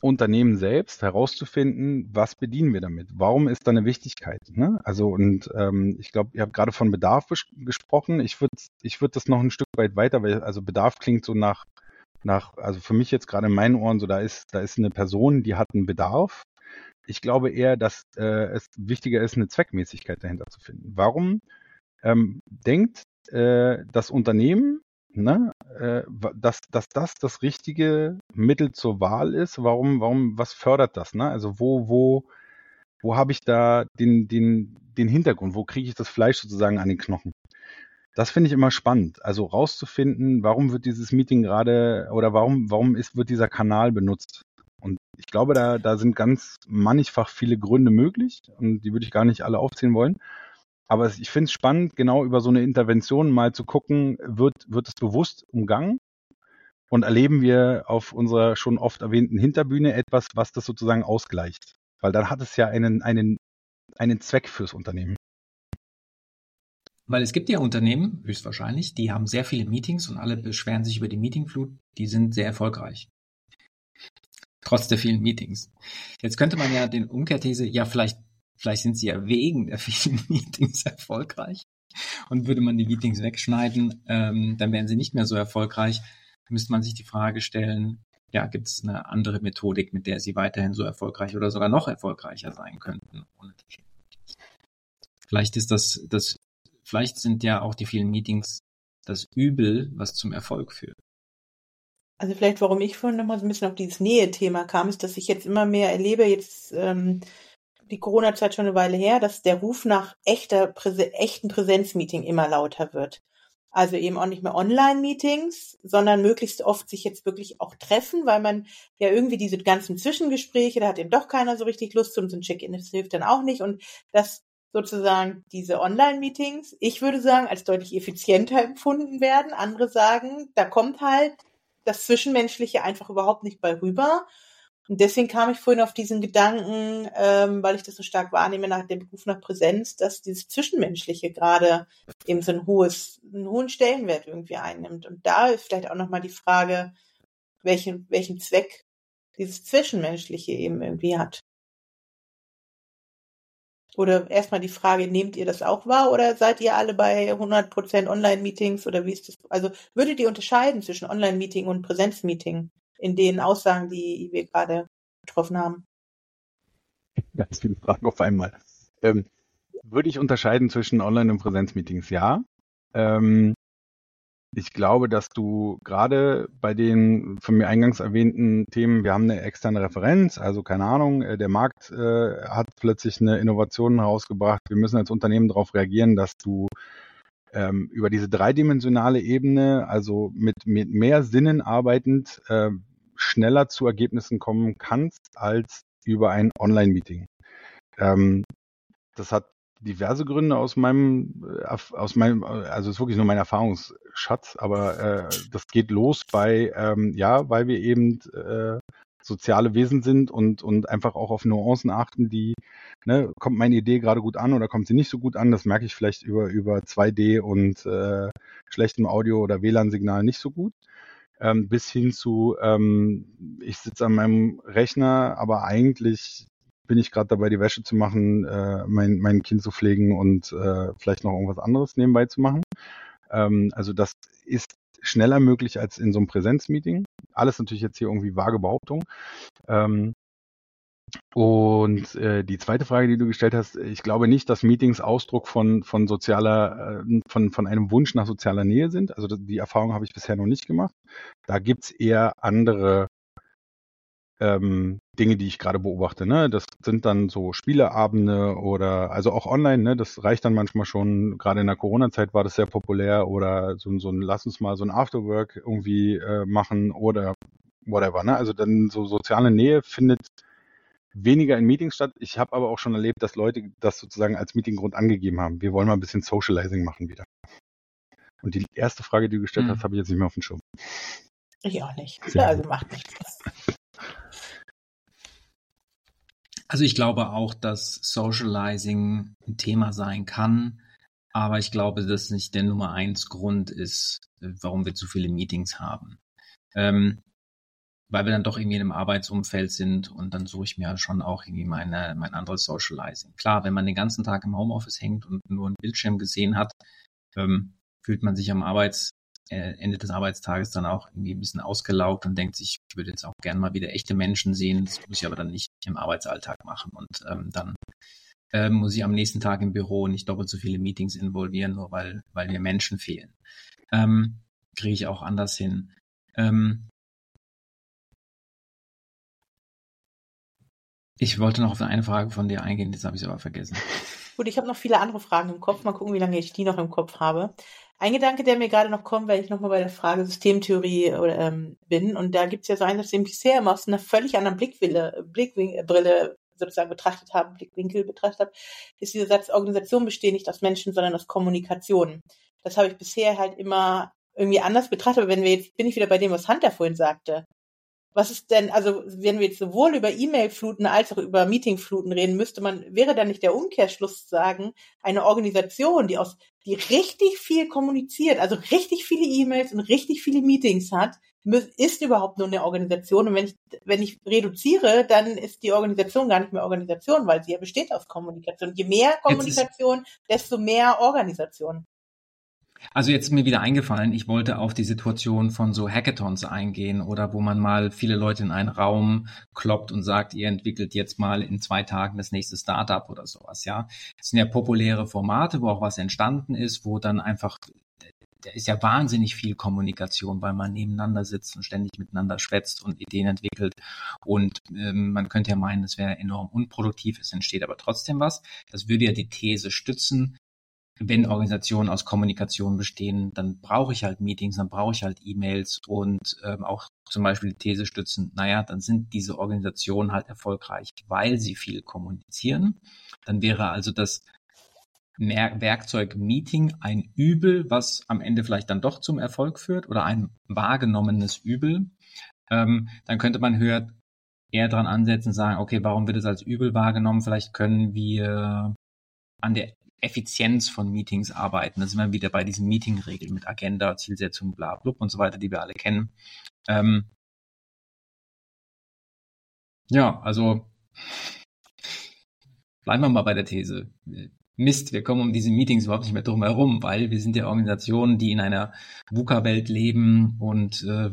Unternehmen selbst herauszufinden, was bedienen wir damit? Warum ist da eine Wichtigkeit? Ne? Also und ähm, ich glaube, ihr habt gerade von Bedarf gesprochen. Ich würde ich würde das noch ein Stück weit weiter, weil also Bedarf klingt so nach nach also für mich jetzt gerade in meinen Ohren so da ist da ist eine Person, die hat einen Bedarf. Ich glaube eher, dass äh, es wichtiger ist, eine Zweckmäßigkeit dahinter zu finden. Warum ähm, denkt äh, das Unternehmen ne, dass, dass das das richtige Mittel zur Wahl ist. Warum, warum, was fördert das? Ne? Also wo, wo, wo habe ich da den, den, den Hintergrund? Wo kriege ich das Fleisch sozusagen an den Knochen? Das finde ich immer spannend. Also rauszufinden, warum wird dieses Meeting gerade oder warum, warum ist, wird dieser Kanal benutzt? Und ich glaube, da, da sind ganz mannigfach viele Gründe möglich und die würde ich gar nicht alle aufzählen wollen. Aber ich finde es spannend, genau über so eine Intervention mal zu gucken, wird, wird es bewusst umgangen? Und erleben wir auf unserer schon oft erwähnten Hinterbühne etwas, was das sozusagen ausgleicht? Weil dann hat es ja einen, einen, einen Zweck fürs Unternehmen. Weil es gibt ja Unternehmen, höchstwahrscheinlich, die haben sehr viele Meetings und alle beschweren sich über die Meetingflut, die sind sehr erfolgreich. Trotz der vielen Meetings. Jetzt könnte man ja den Umkehrthese, ja, vielleicht Vielleicht sind sie ja wegen der vielen <laughs> Meetings erfolgreich. Und würde man die Meetings wegschneiden, ähm, dann wären sie nicht mehr so erfolgreich. Müsste man sich die Frage stellen, ja, gibt es eine andere Methodik, mit der sie weiterhin so erfolgreich oder sogar noch erfolgreicher sein könnten? Vielleicht ist das, das, vielleicht sind ja auch die vielen Meetings das Übel, was zum Erfolg führt. Also vielleicht, warum ich vorhin nochmal so ein bisschen auf dieses Nähe-Thema kam, ist, dass ich jetzt immer mehr erlebe, jetzt ähm, die Corona-Zeit schon eine Weile her, dass der Ruf nach echter, Präse echten Präsenzmeeting immer lauter wird. Also eben auch nicht mehr Online-Meetings, sondern möglichst oft sich jetzt wirklich auch treffen, weil man ja irgendwie diese ganzen Zwischengespräche, da hat eben doch keiner so richtig Lust und so ein Check-in, das hilft dann auch nicht. Und dass sozusagen diese Online-Meetings, ich würde sagen, als deutlich effizienter empfunden werden. Andere sagen, da kommt halt das Zwischenmenschliche einfach überhaupt nicht bei rüber. Und deswegen kam ich vorhin auf diesen Gedanken, ähm, weil ich das so stark wahrnehme nach dem Beruf nach Präsenz, dass dieses Zwischenmenschliche gerade eben so ein hohes, einen hohen Stellenwert irgendwie einnimmt. Und da ist vielleicht auch nochmal die Frage, welchen, welchen Zweck dieses Zwischenmenschliche eben irgendwie hat. Oder erstmal die Frage, nehmt ihr das auch wahr oder seid ihr alle bei 100% Online-Meetings oder wie ist das? Also würdet ihr unterscheiden zwischen Online-Meeting und Präsenzmeeting? In den Aussagen, die wir gerade getroffen haben? Ganz viele Fragen auf einmal. Ähm, würde ich unterscheiden zwischen Online- und Präsenzmeetings? Ja. Ähm, ich glaube, dass du gerade bei den von mir eingangs erwähnten Themen, wir haben eine externe Referenz, also keine Ahnung, äh, der Markt äh, hat plötzlich eine Innovation herausgebracht. Wir müssen als Unternehmen darauf reagieren, dass du ähm, über diese dreidimensionale Ebene, also mit, mit mehr Sinnen arbeitend, äh, schneller zu Ergebnissen kommen kannst als über ein Online-Meeting. Ähm, das hat diverse Gründe aus meinem, äh, aus meinem, also es ist wirklich nur mein Erfahrungsschatz, aber äh, das geht los bei, ähm, ja, weil wir eben äh, soziale Wesen sind und, und einfach auch auf Nuancen achten, die, ne, kommt meine Idee gerade gut an oder kommt sie nicht so gut an, das merke ich vielleicht über, über 2D und äh, schlechtem Audio oder WLAN-Signal nicht so gut ähm, bis hin zu, ähm, ich sitze an meinem Rechner, aber eigentlich bin ich gerade dabei, die Wäsche zu machen, äh, mein, mein Kind zu pflegen und äh, vielleicht noch irgendwas anderes nebenbei zu machen. Ähm, also das ist schneller möglich als in so einem Präsenzmeeting. Alles natürlich jetzt hier irgendwie vage Behauptung. Ähm, und äh, die zweite Frage, die du gestellt hast, ich glaube nicht, dass Meetings Ausdruck von, von sozialer, äh, von, von einem Wunsch nach sozialer Nähe sind. Also die Erfahrung habe ich bisher noch nicht gemacht. Da gibt's eher andere ähm, Dinge, die ich gerade beobachte. Ne? Das sind dann so Spieleabende oder also auch online, ne? das reicht dann manchmal schon, gerade in der Corona-Zeit war das sehr populär oder so, so ein, lass uns mal so ein Afterwork irgendwie äh, machen oder whatever. Ne? Also dann so soziale Nähe findet weniger in Meetings statt. Ich habe aber auch schon erlebt, dass Leute das sozusagen als Meetinggrund angegeben haben. Wir wollen mal ein bisschen Socializing machen wieder. Und die erste Frage, die du gestellt mhm. hast, habe ich jetzt nicht mehr auf dem Schirm. Ich auch nicht. Ja, also macht nichts. <laughs> Also ich glaube auch, dass Socializing ein Thema sein kann, aber ich glaube, dass nicht der Nummer eins Grund ist, warum wir zu viele Meetings haben. Ähm, weil wir dann doch irgendwie in einem Arbeitsumfeld sind und dann suche ich mir schon auch irgendwie meine, mein anderes Socializing. Klar, wenn man den ganzen Tag im Homeoffice hängt und nur einen Bildschirm gesehen hat, ähm, fühlt man sich am Arbeits, äh, Ende des Arbeitstages dann auch irgendwie ein bisschen ausgelaugt und denkt sich, ich würde jetzt auch gerne mal wieder echte Menschen sehen. Das muss ich aber dann nicht im Arbeitsalltag machen. Und ähm, dann äh, muss ich am nächsten Tag im Büro nicht doppelt so viele Meetings involvieren, nur weil, weil mir Menschen fehlen. Ähm, Kriege ich auch anders hin. Ähm, Ich wollte noch auf eine Frage von dir eingehen, das habe ich aber vergessen. <laughs> Gut, ich habe noch viele andere Fragen im Kopf. Mal gucken, wie lange ich die noch im Kopf habe. Ein Gedanke, der mir gerade noch kommt, weil ich nochmal bei der Frage Systemtheorie ähm, bin. Und da gibt es ja so einen, dass den bisher immer aus einer völlig anderen Blickwille, Blickbrille sozusagen betrachtet haben, Blickwinkel betrachtet habe, ist dieser Satz, Organisation besteht nicht aus Menschen, sondern aus Kommunikation. Das habe ich bisher halt immer irgendwie anders betrachtet. Aber wenn wir jetzt, bin ich wieder bei dem, was Hunter vorhin sagte was ist denn, also wenn wir jetzt sowohl über E-Mail-Fluten als auch über Meeting-Fluten reden, müsste man, wäre dann nicht der Umkehrschluss sagen, eine Organisation, die aus, die richtig viel kommuniziert, also richtig viele E-Mails und richtig viele Meetings hat, ist überhaupt nur eine Organisation. Und wenn ich, wenn ich reduziere, dann ist die Organisation gar nicht mehr Organisation, weil sie ja besteht aus Kommunikation. Je mehr Kommunikation, desto mehr Organisation. Also jetzt ist mir wieder eingefallen, ich wollte auf die Situation von so Hackathons eingehen oder wo man mal viele Leute in einen Raum kloppt und sagt, ihr entwickelt jetzt mal in zwei Tagen das nächste Startup oder sowas, ja. Das sind ja populäre Formate, wo auch was entstanden ist, wo dann einfach da ist ja wahnsinnig viel Kommunikation, weil man nebeneinander sitzt und ständig miteinander schwätzt und Ideen entwickelt. Und ähm, man könnte ja meinen, es wäre enorm unproduktiv, es entsteht aber trotzdem was. Das würde ja die These stützen, wenn Organisationen aus Kommunikation bestehen, dann brauche ich halt Meetings, dann brauche ich halt E-Mails und ähm, auch zum Beispiel die These stützen, naja, dann sind diese Organisationen halt erfolgreich, weil sie viel kommunizieren. Dann wäre also das Werkzeug Meeting ein Übel, was am Ende vielleicht dann doch zum Erfolg führt oder ein wahrgenommenes Übel. Ähm, dann könnte man höher eher dran ansetzen, und sagen, okay, warum wird es als Übel wahrgenommen? Vielleicht können wir an der Effizienz von Meetings arbeiten. Da sind wir wieder bei diesen Meeting-Regeln mit Agenda, Zielsetzung, bla, blub und so weiter, die wir alle kennen. Ähm, ja, also bleiben wir mal bei der These. Mist, wir kommen um diese Meetings überhaupt nicht mehr drum herum, weil wir sind ja Organisationen, die in einer VUCA-Welt leben und äh,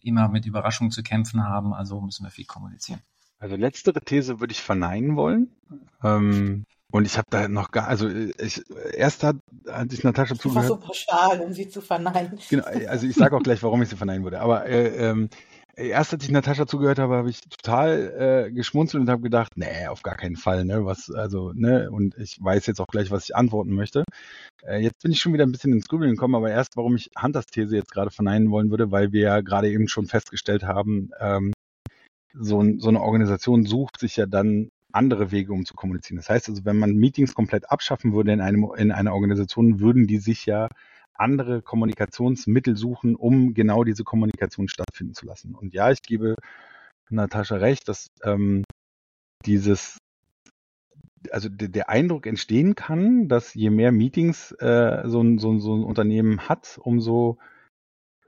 immer mit Überraschungen zu kämpfen haben, also müssen wir viel kommunizieren. Also letztere These würde ich verneinen wollen. Ähm, und ich habe da noch gar, also ich, erst hat, hat sich Natascha zugehört. Das war so pauschal, um sie zu verneinen. Genau, also ich sage auch gleich, warum ich sie verneinen würde. Aber äh, ähm, erst als ich Natascha zugehört habe, habe ich total äh, geschmunzelt und habe gedacht, nee, auf gar keinen Fall, ne? Was, also, ne, und ich weiß jetzt auch gleich, was ich antworten möchte. Äh, jetzt bin ich schon wieder ein bisschen ins Grübeln gekommen, aber erst, warum ich Hunters These jetzt gerade verneinen wollen würde, weil wir ja gerade eben schon festgestellt haben, ähm, so, so eine Organisation sucht sich ja dann andere Wege, um zu kommunizieren. Das heißt also, wenn man Meetings komplett abschaffen würde in, einem, in einer Organisation, würden die sich ja andere Kommunikationsmittel suchen, um genau diese Kommunikation stattfinden zu lassen. Und ja, ich gebe Natascha recht, dass ähm, dieses, also der Eindruck entstehen kann, dass je mehr Meetings äh, so, ein, so, so ein Unternehmen hat, umso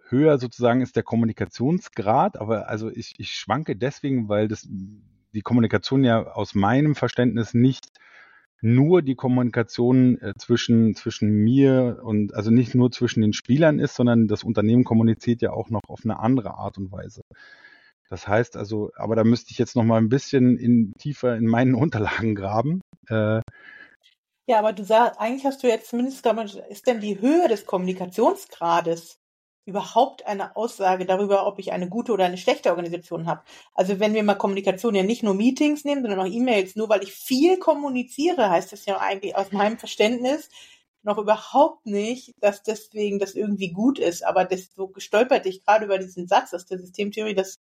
höher sozusagen ist der Kommunikationsgrad. Aber also ich, ich schwanke deswegen, weil das die Kommunikation ja aus meinem Verständnis nicht nur die Kommunikation äh, zwischen, zwischen mir und also nicht nur zwischen den Spielern ist, sondern das Unternehmen kommuniziert ja auch noch auf eine andere Art und Weise. Das heißt also, aber da müsste ich jetzt noch mal ein bisschen in, tiefer in meinen <laughs> Unterlagen graben. Äh, ja, aber du sagst, eigentlich hast du jetzt zumindest, ist denn die Höhe des Kommunikationsgrades überhaupt eine Aussage darüber, ob ich eine gute oder eine schlechte Organisation habe. Also wenn wir mal Kommunikation ja nicht nur Meetings nehmen, sondern auch E-Mails, nur weil ich viel kommuniziere, heißt das ja eigentlich aus meinem Verständnis noch überhaupt nicht, dass deswegen das irgendwie gut ist. Aber das so gestolpert ich gerade über diesen Satz aus der Systemtheorie, dass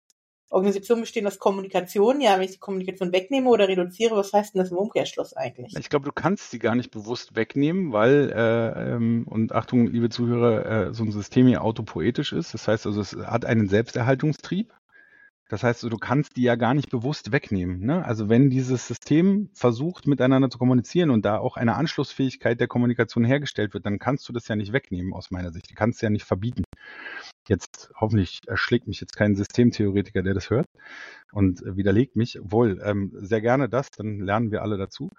Organisationen bestehen aus Kommunikation. Ja, wenn ich die Kommunikation wegnehme oder reduziere, was heißt denn das im Umkehrschluss eigentlich? Ich glaube, du kannst sie gar nicht bewusst wegnehmen, weil, äh, ähm, und Achtung, liebe Zuhörer, äh, so ein System hier autopoetisch ist. Das heißt also, es hat einen Selbsterhaltungstrieb. Das heißt, du kannst die ja gar nicht bewusst wegnehmen. Ne? Also wenn dieses System versucht, miteinander zu kommunizieren und da auch eine Anschlussfähigkeit der Kommunikation hergestellt wird, dann kannst du das ja nicht wegnehmen aus meiner Sicht. Du kannst es ja nicht verbieten. Jetzt hoffentlich erschlägt mich jetzt kein Systemtheoretiker, der das hört und widerlegt mich. Wohl, ähm, sehr gerne das, dann lernen wir alle dazu.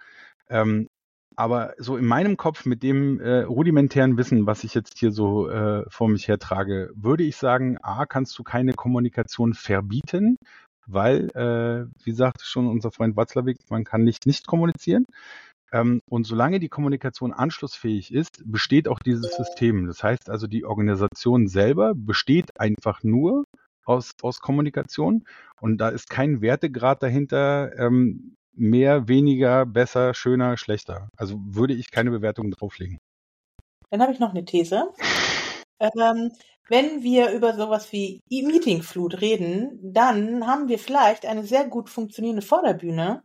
Ähm, aber so in meinem Kopf mit dem äh, rudimentären Wissen, was ich jetzt hier so äh, vor mich hertrage, würde ich sagen, a, kannst du keine Kommunikation verbieten, weil, äh, wie sagte schon unser Freund Watzlawick, man kann nicht nicht kommunizieren. Ähm, und solange die Kommunikation anschlussfähig ist, besteht auch dieses System. Das heißt also, die Organisation selber besteht einfach nur aus, aus Kommunikation und da ist kein Wertegrad dahinter, ähm, mehr, weniger, besser, schöner, schlechter. Also würde ich keine Bewertung drauflegen. Dann habe ich noch eine These. Ähm, wenn wir über sowas wie E-Meeting-Flut reden, dann haben wir vielleicht eine sehr gut funktionierende Vorderbühne.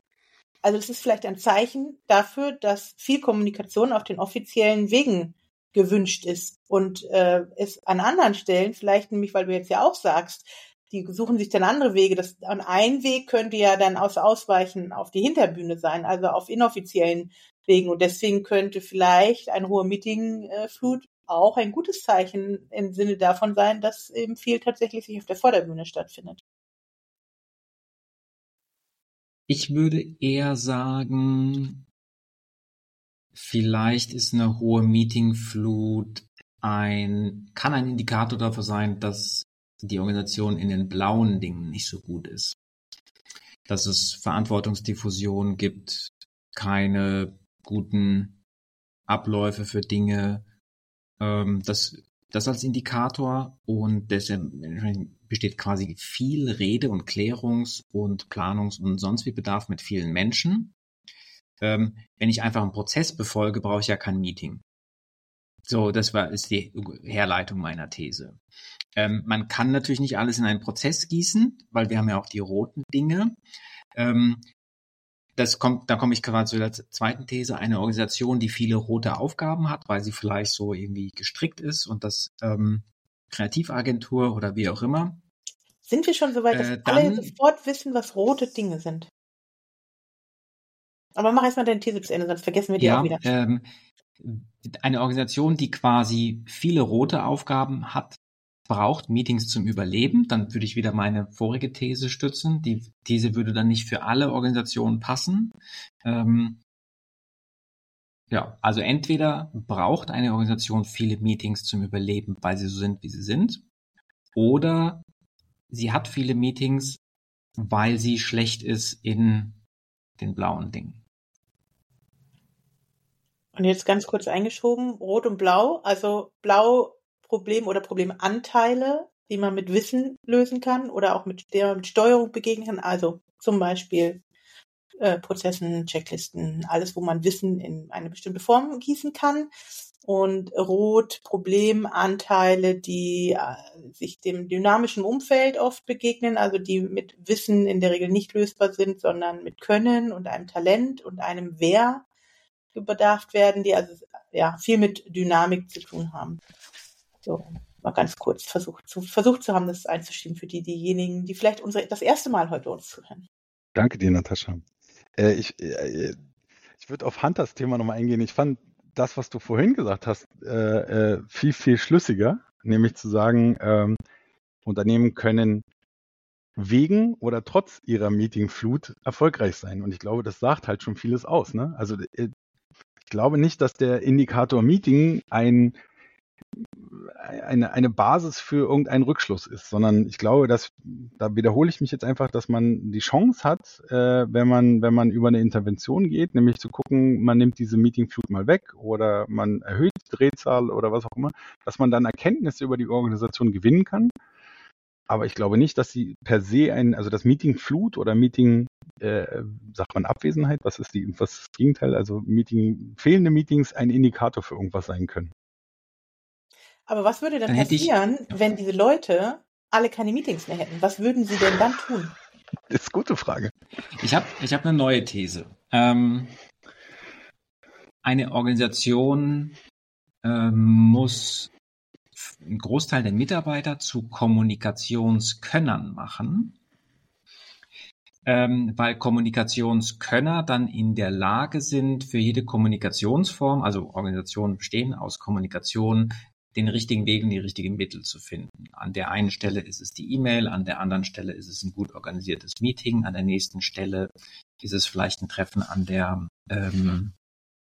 Also das ist vielleicht ein Zeichen dafür, dass viel Kommunikation auf den offiziellen Wegen gewünscht ist und äh, es an anderen Stellen, vielleicht nämlich, weil du jetzt ja auch sagst, die suchen sich dann andere Wege. Das, und ein Weg könnte ja dann aus Ausweichen auf die Hinterbühne sein, also auf inoffiziellen Wegen. Und deswegen könnte vielleicht eine hohe Meetingflut auch ein gutes Zeichen im Sinne davon sein, dass eben viel tatsächlich sich auf der Vorderbühne stattfindet. Ich würde eher sagen, vielleicht ist eine hohe Meetingflut ein, kann ein Indikator dafür sein, dass die Organisation in den blauen Dingen nicht so gut ist. Dass es Verantwortungsdiffusion gibt, keine guten Abläufe für Dinge, ähm, das, das als Indikator und deshalb besteht quasi viel Rede und Klärungs- und Planungs- und sonst wie Bedarf mit vielen Menschen. Ähm, wenn ich einfach einen Prozess befolge, brauche ich ja kein Meeting. So, das war ist die Herleitung meiner These. Ähm, man kann natürlich nicht alles in einen Prozess gießen, weil wir haben ja auch die roten Dinge. Ähm, das kommt, da komme ich quasi zu der zweiten These. Eine Organisation, die viele rote Aufgaben hat, weil sie vielleicht so irgendwie gestrickt ist und das ähm, Kreativagentur oder wie auch immer. Sind wir schon so weit, dass äh, dann, alle sofort wissen, was rote Dinge sind? Aber mach erstmal deine These zu Ende, sonst vergessen wir die ja, auch wieder. Ähm, eine Organisation, die quasi viele rote Aufgaben hat, braucht Meetings zum Überleben. Dann würde ich wieder meine vorige These stützen. Die These würde dann nicht für alle Organisationen passen. Ähm, ja, also entweder braucht eine Organisation viele Meetings zum Überleben, weil sie so sind, wie sie sind, oder sie hat viele Meetings, weil sie schlecht ist in den blauen Dingen. Und jetzt ganz kurz eingeschoben, Rot und Blau, also Blau Problem oder Problemanteile, die man mit Wissen lösen kann oder auch mit der mit Steuerung begegnen kann. Also zum Beispiel äh, Prozessen, Checklisten, alles, wo man Wissen in eine bestimmte Form gießen kann. Und Rot Problemanteile, die äh, sich dem dynamischen Umfeld oft begegnen, also die mit Wissen in der Regel nicht lösbar sind, sondern mit Können und einem Talent und einem Wer bedarf werden, die also ja viel mit Dynamik zu tun haben. So, mal ganz kurz versucht zu, versucht zu haben, das einzuschieben für die, diejenigen, die vielleicht unsere, das erste Mal heute uns zuhören. Danke dir, Natascha. Äh, ich äh, ich würde auf Hunters Thema nochmal eingehen. Ich fand das, was du vorhin gesagt hast, äh, äh viel, viel schlüssiger, nämlich zu sagen, ähm, Unternehmen können wegen oder trotz ihrer Meetingflut erfolgreich sein. Und ich glaube, das sagt halt schon vieles aus. Ne? Also äh, ich glaube nicht, dass der Indikator Meeting ein eine, eine Basis für irgendeinen Rückschluss ist, sondern ich glaube, dass, da wiederhole ich mich jetzt einfach, dass man die Chance hat, äh, wenn man, wenn man über eine Intervention geht, nämlich zu gucken, man nimmt diese Meetingflut mal weg oder man erhöht die Drehzahl oder was auch immer, dass man dann Erkenntnisse über die Organisation gewinnen kann. Aber ich glaube nicht, dass sie per se ein, also das Meetingflut oder Meeting, äh, sagt man Abwesenheit, was ist die, was ist das Gegenteil, also Meeting, fehlende Meetings ein Indikator für irgendwas sein können. Aber was würde denn dann passieren, ich, wenn diese Leute alle keine Meetings mehr hätten? Was würden sie denn dann tun? Das ist eine gute Frage. Ich habe ich hab eine neue These. Ähm, eine Organisation ähm, muss einen Großteil der Mitarbeiter zu Kommunikationskönnern machen, ähm, weil Kommunikationskönner dann in der Lage sind, für jede Kommunikationsform, also Organisationen bestehen aus Kommunikation, den richtigen Weg und die richtigen Mittel zu finden. An der einen Stelle ist es die E-Mail, an der anderen Stelle ist es ein gut organisiertes Meeting, an der nächsten Stelle ist es vielleicht ein Treffen an der ähm,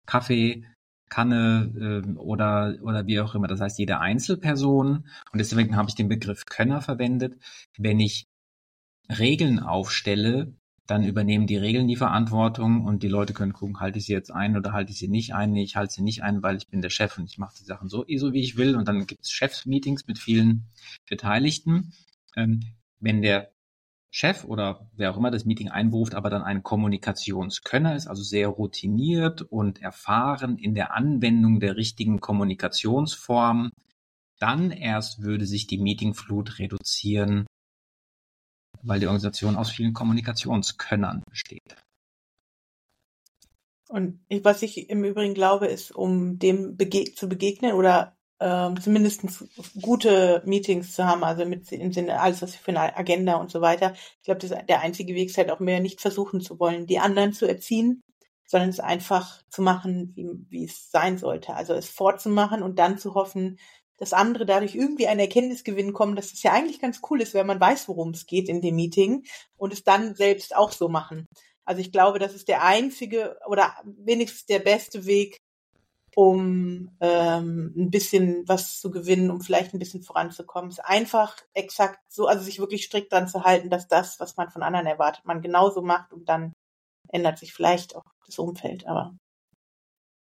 Kaffeekanne äh, oder, oder wie auch immer. Das heißt, jede Einzelperson, und deswegen habe ich den Begriff Könner verwendet, wenn ich Regeln aufstelle, dann übernehmen die Regeln die Verantwortung und die Leute können gucken, halte ich sie jetzt ein oder halte ich sie nicht ein. Nee, ich halte sie nicht ein, weil ich bin der Chef und ich mache die Sachen so, so wie ich will. Und dann gibt es Chefsmeetings mit vielen Beteiligten. Ähm, wenn der Chef oder wer auch immer das Meeting einberuft, aber dann ein Kommunikationskönner ist, also sehr routiniert und erfahren in der Anwendung der richtigen Kommunikationsform, dann erst würde sich die Meetingflut reduzieren weil die Organisation aus vielen Kommunikationskönnern besteht. Und was ich im Übrigen glaube, ist, um dem bege zu begegnen oder ähm, zumindest gute Meetings zu haben, also mit im Sinne alles, was für eine Agenda und so weiter. Ich glaube, das der einzige Weg ist halt auch mehr nicht versuchen zu wollen, die anderen zu erziehen, sondern es einfach zu machen, wie, wie es sein sollte. Also es vorzumachen und dann zu hoffen, dass andere dadurch irgendwie eine Erkenntnis gewinnen kommen, dass es ja eigentlich ganz cool ist, wenn man weiß, worum es geht in dem Meeting und es dann selbst auch so machen. Also ich glaube, das ist der einzige oder wenigstens der beste Weg, um ähm, ein bisschen was zu gewinnen, um vielleicht ein bisschen voranzukommen. Es ist einfach exakt so, also sich wirklich strikt dran zu halten, dass das, was man von anderen erwartet, man genauso macht und dann ändert sich vielleicht auch das Umfeld. Aber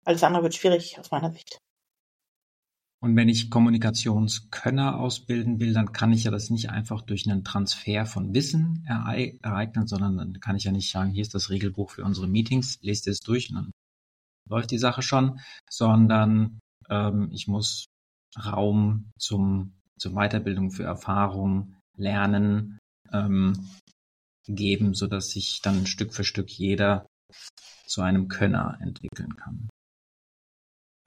alles andere wird schwierig aus meiner Sicht. Und wenn ich Kommunikationskönner ausbilden will, dann kann ich ja das nicht einfach durch einen Transfer von Wissen ereignen, sondern dann kann ich ja nicht sagen, hier ist das Regelbuch für unsere Meetings, lest es durch und dann läuft die Sache schon, sondern ähm, ich muss Raum zum, zur Weiterbildung für Erfahrung, Lernen ähm, geben, sodass sich dann Stück für Stück jeder zu einem Könner entwickeln kann.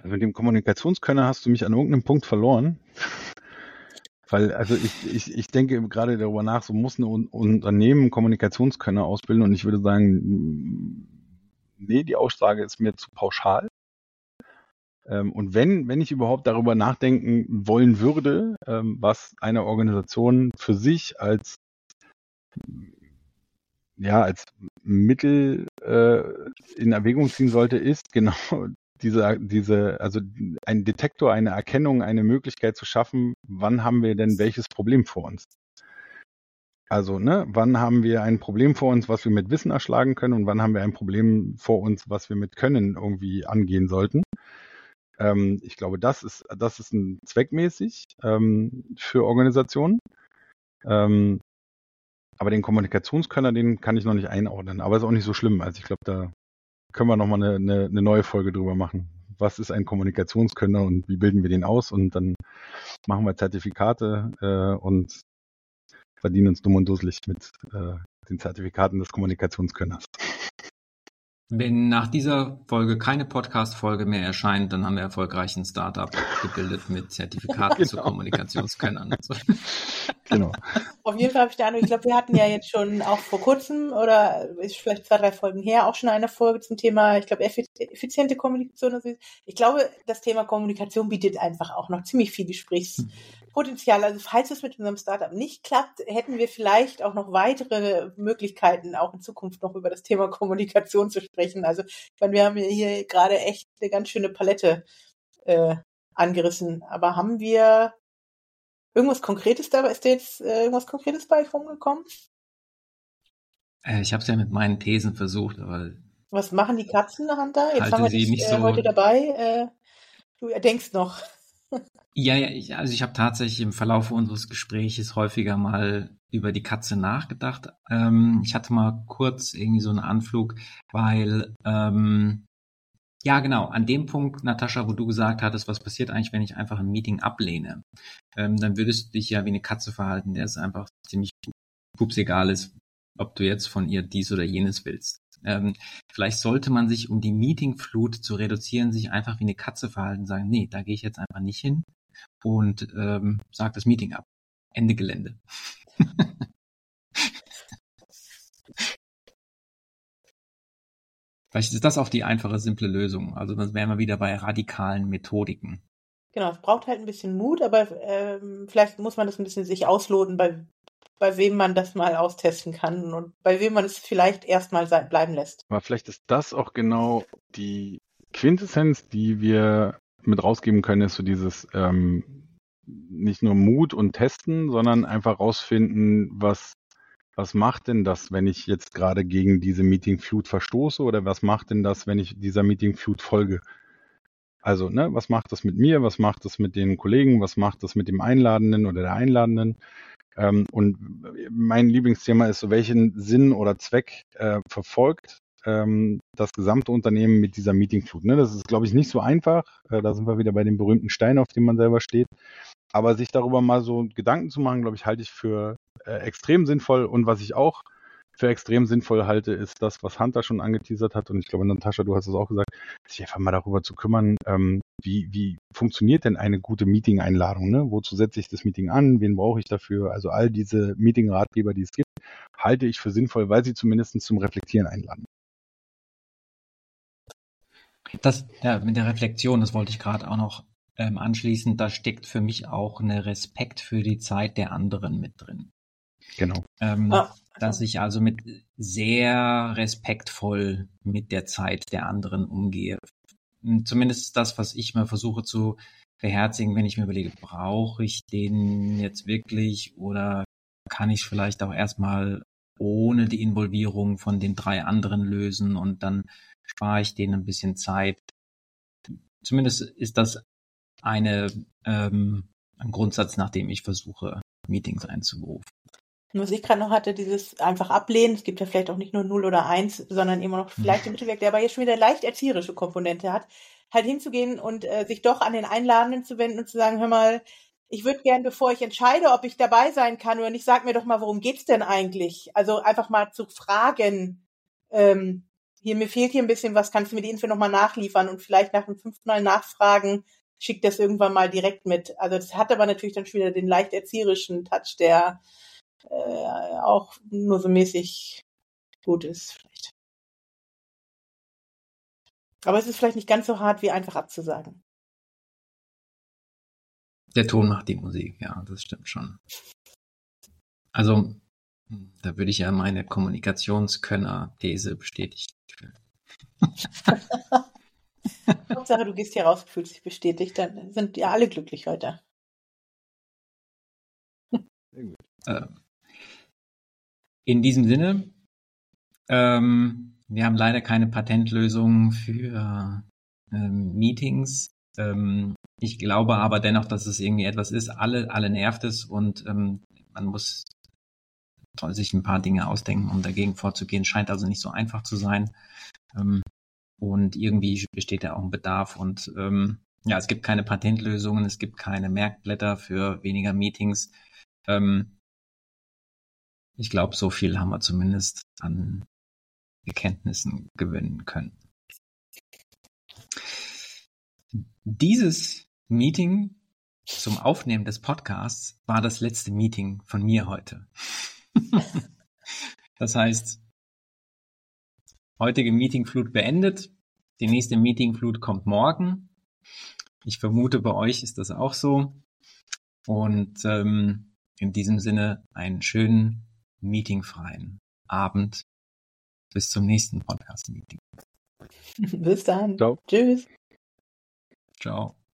Also mit dem Kommunikationskönner hast du mich an irgendeinem Punkt verloren. <laughs> Weil, also ich, ich, ich denke gerade darüber nach, so muss ein Unternehmen Kommunikationskönner ausbilden und ich würde sagen, nee, die Aussage ist mir zu pauschal. Ähm, und wenn, wenn ich überhaupt darüber nachdenken wollen würde, ähm, was eine Organisation für sich als ja, als Mittel äh, in Erwägung ziehen sollte, ist <laughs> genau diese, diese, also ein Detektor, eine Erkennung, eine Möglichkeit zu schaffen, wann haben wir denn welches Problem vor uns? Also, ne, wann haben wir ein Problem vor uns, was wir mit Wissen erschlagen können und wann haben wir ein Problem vor uns, was wir mit Können irgendwie angehen sollten? Ähm, ich glaube, das ist, das ist ein zweckmäßig ähm, für Organisationen. Ähm, aber den Kommunikationskönner, den kann ich noch nicht einordnen. Aber ist auch nicht so schlimm. Also ich glaube, da können wir nochmal eine, eine, eine neue Folge drüber machen. Was ist ein Kommunikationskönner und wie bilden wir den aus? Und dann machen wir Zertifikate äh, und verdienen uns dumm und dusselig mit äh, den Zertifikaten des Kommunikationskönners. Wenn nach dieser Folge keine Podcast-Folge mehr erscheint, dann haben wir erfolgreich ein Startup gebildet mit Zertifikaten <laughs> genau. zu Kommunikationskönnern. <laughs> genau. Auf jeden Fall habe ich da, ich glaube, wir hatten ja jetzt schon auch vor kurzem oder ist vielleicht zwei, drei Folgen her auch schon eine Folge zum Thema, ich glaube, effiziente Kommunikation. Ich glaube, das Thema Kommunikation bietet einfach auch noch ziemlich viel Gesprächs. Potenzial. Also falls es mit unserem Startup nicht klappt, hätten wir vielleicht auch noch weitere Möglichkeiten, auch in Zukunft noch über das Thema Kommunikation zu sprechen. Also ich meine, wir haben hier gerade echt eine ganz schöne Palette äh, angerissen. Aber haben wir irgendwas Konkretes dabei? Ist da jetzt äh, irgendwas Konkretes bei rumgekommen? Äh, ich habe es ja mit meinen Thesen versucht, aber was machen die Katzen, Hunter? Jetzt haben wir sie dich nicht äh, so- heute dabei. Äh, du denkst noch. Ja, ja, ich, also ich habe tatsächlich im Verlauf unseres Gespräches häufiger mal über die Katze nachgedacht. Ähm, ich hatte mal kurz irgendwie so einen Anflug, weil ähm, ja genau an dem Punkt, Natascha, wo du gesagt hattest, was passiert eigentlich, wenn ich einfach ein Meeting ablehne, ähm, dann würdest du dich ja wie eine Katze verhalten, der es einfach ziemlich pups egal ist, ob du jetzt von ihr dies oder jenes willst. Ähm, vielleicht sollte man sich, um die Meetingflut zu reduzieren, sich einfach wie eine Katze verhalten, sagen, nee, da gehe ich jetzt einfach nicht hin und ähm, sag das Meeting ab. Ende Gelände. <laughs> Vielleicht ist das auch die einfache, simple Lösung. Also dann wären wir wieder bei radikalen Methodiken. Genau, es braucht halt ein bisschen Mut, aber ähm, vielleicht muss man das ein bisschen sich ausloten, bei, bei wem man das mal austesten kann und bei wem man es vielleicht erstmal bleiben lässt. Aber vielleicht ist das auch genau die Quintessenz, die wir mit rausgeben können, ist so dieses ähm, nicht nur Mut und Testen, sondern einfach rausfinden, was, was macht denn das, wenn ich jetzt gerade gegen diese Meetingflut verstoße oder was macht denn das, wenn ich dieser Meetingflut folge? Also, ne, was macht das mit mir, was macht das mit den Kollegen, was macht das mit dem Einladenden oder der Einladenden? Ähm, und mein Lieblingsthema ist so, welchen Sinn oder Zweck äh, verfolgt ähm, das gesamte Unternehmen mit dieser Meetingflut. Ne? Das ist, glaube ich, nicht so einfach. Äh, da sind wir wieder bei dem berühmten Stein, auf dem man selber steht. Aber sich darüber mal so Gedanken zu machen, glaube ich, halte ich für äh, extrem sinnvoll. Und was ich auch für extrem sinnvoll halte, ist das, was Hunter schon angeteasert hat. Und ich glaube, Natascha, du hast es auch gesagt, sich einfach mal darüber zu kümmern, ähm, wie, wie funktioniert denn eine gute Meeting-Einladung? Ne? Wozu setze ich das Meeting an? Wen brauche ich dafür? Also all diese Meeting-Ratgeber, die es gibt, halte ich für sinnvoll, weil sie zumindest zum Reflektieren einladen. Das, ja, mit der Reflexion, das wollte ich gerade auch noch ähm, anschließen, da steckt für mich auch eine Respekt für die Zeit der anderen mit drin. Genau. Ähm, Ah, dass ich also mit sehr respektvoll mit der Zeit der anderen umgehe. Zumindest das, was ich mal versuche zu beherzigen, wenn ich mir überlege, brauche ich den jetzt wirklich oder kann ich vielleicht auch erstmal ohne die Involvierung von den drei anderen lösen und dann spare ich denen ein bisschen Zeit. Zumindest ist das eine, ähm, ein Grundsatz, nach dem ich versuche, Meetings einzuberufen. Was ich gerade noch hatte, dieses einfach ablehnen. Es gibt ja vielleicht auch nicht nur 0 oder 1, sondern immer noch vielleicht den Mittelweg, der aber jetzt schon wieder leicht erzieherische Komponente hat. Halt hinzugehen und äh, sich doch an den Einladenden zu wenden und zu sagen, hör mal, ich würde gern, bevor ich entscheide, ob ich dabei sein kann oder nicht, sag mir doch mal, worum geht's denn eigentlich? Also einfach mal zu fragen, ähm, hier, mir fehlt hier ein bisschen was, kannst du mir die Info nochmal nachliefern und vielleicht nach dem fünften Mal nachfragen, schickt das irgendwann mal direkt mit. Also das hat aber natürlich dann schon wieder den leicht erzieherischen Touch, der äh, auch nur so mäßig gut ist, vielleicht. Aber es ist vielleicht nicht ganz so hart, wie einfach abzusagen. Der Ton macht die Musik, ja, das stimmt schon. Also, da würde ich ja meine Kommunikationskönner-These bestätigen. <laughs> Hauptsache, du gehst hier raus, fühlst dich bestätigt, dann sind ja alle glücklich heute. Äh, in diesem Sinne, ähm, wir haben leider keine Patentlösung für ähm, Meetings. Ähm, ich glaube aber dennoch, dass es irgendwie etwas ist. Alle, alle nervt es und ähm, man muss sich ein paar Dinge ausdenken, um dagegen vorzugehen. Scheint also nicht so einfach zu sein. Ähm, und irgendwie besteht ja auch ein Bedarf und ähm, ja, es gibt keine Patentlösungen, es gibt keine Merkblätter für weniger Meetings. Ähm, ich glaube, so viel haben wir zumindest an Erkenntnissen gewinnen können. Dieses Meeting zum Aufnehmen des Podcasts war das letzte Meeting von mir heute. <laughs> das heißt, heutige Meetingflut beendet. Die nächste Meetingflut kommt morgen. Ich vermute, bei euch ist das auch so. Und ähm, in diesem Sinne einen schönen meetingfreien Abend. Bis zum nächsten Podcast-Meeting. <laughs> Bis dann. Ciao. Tschüss. Ciao.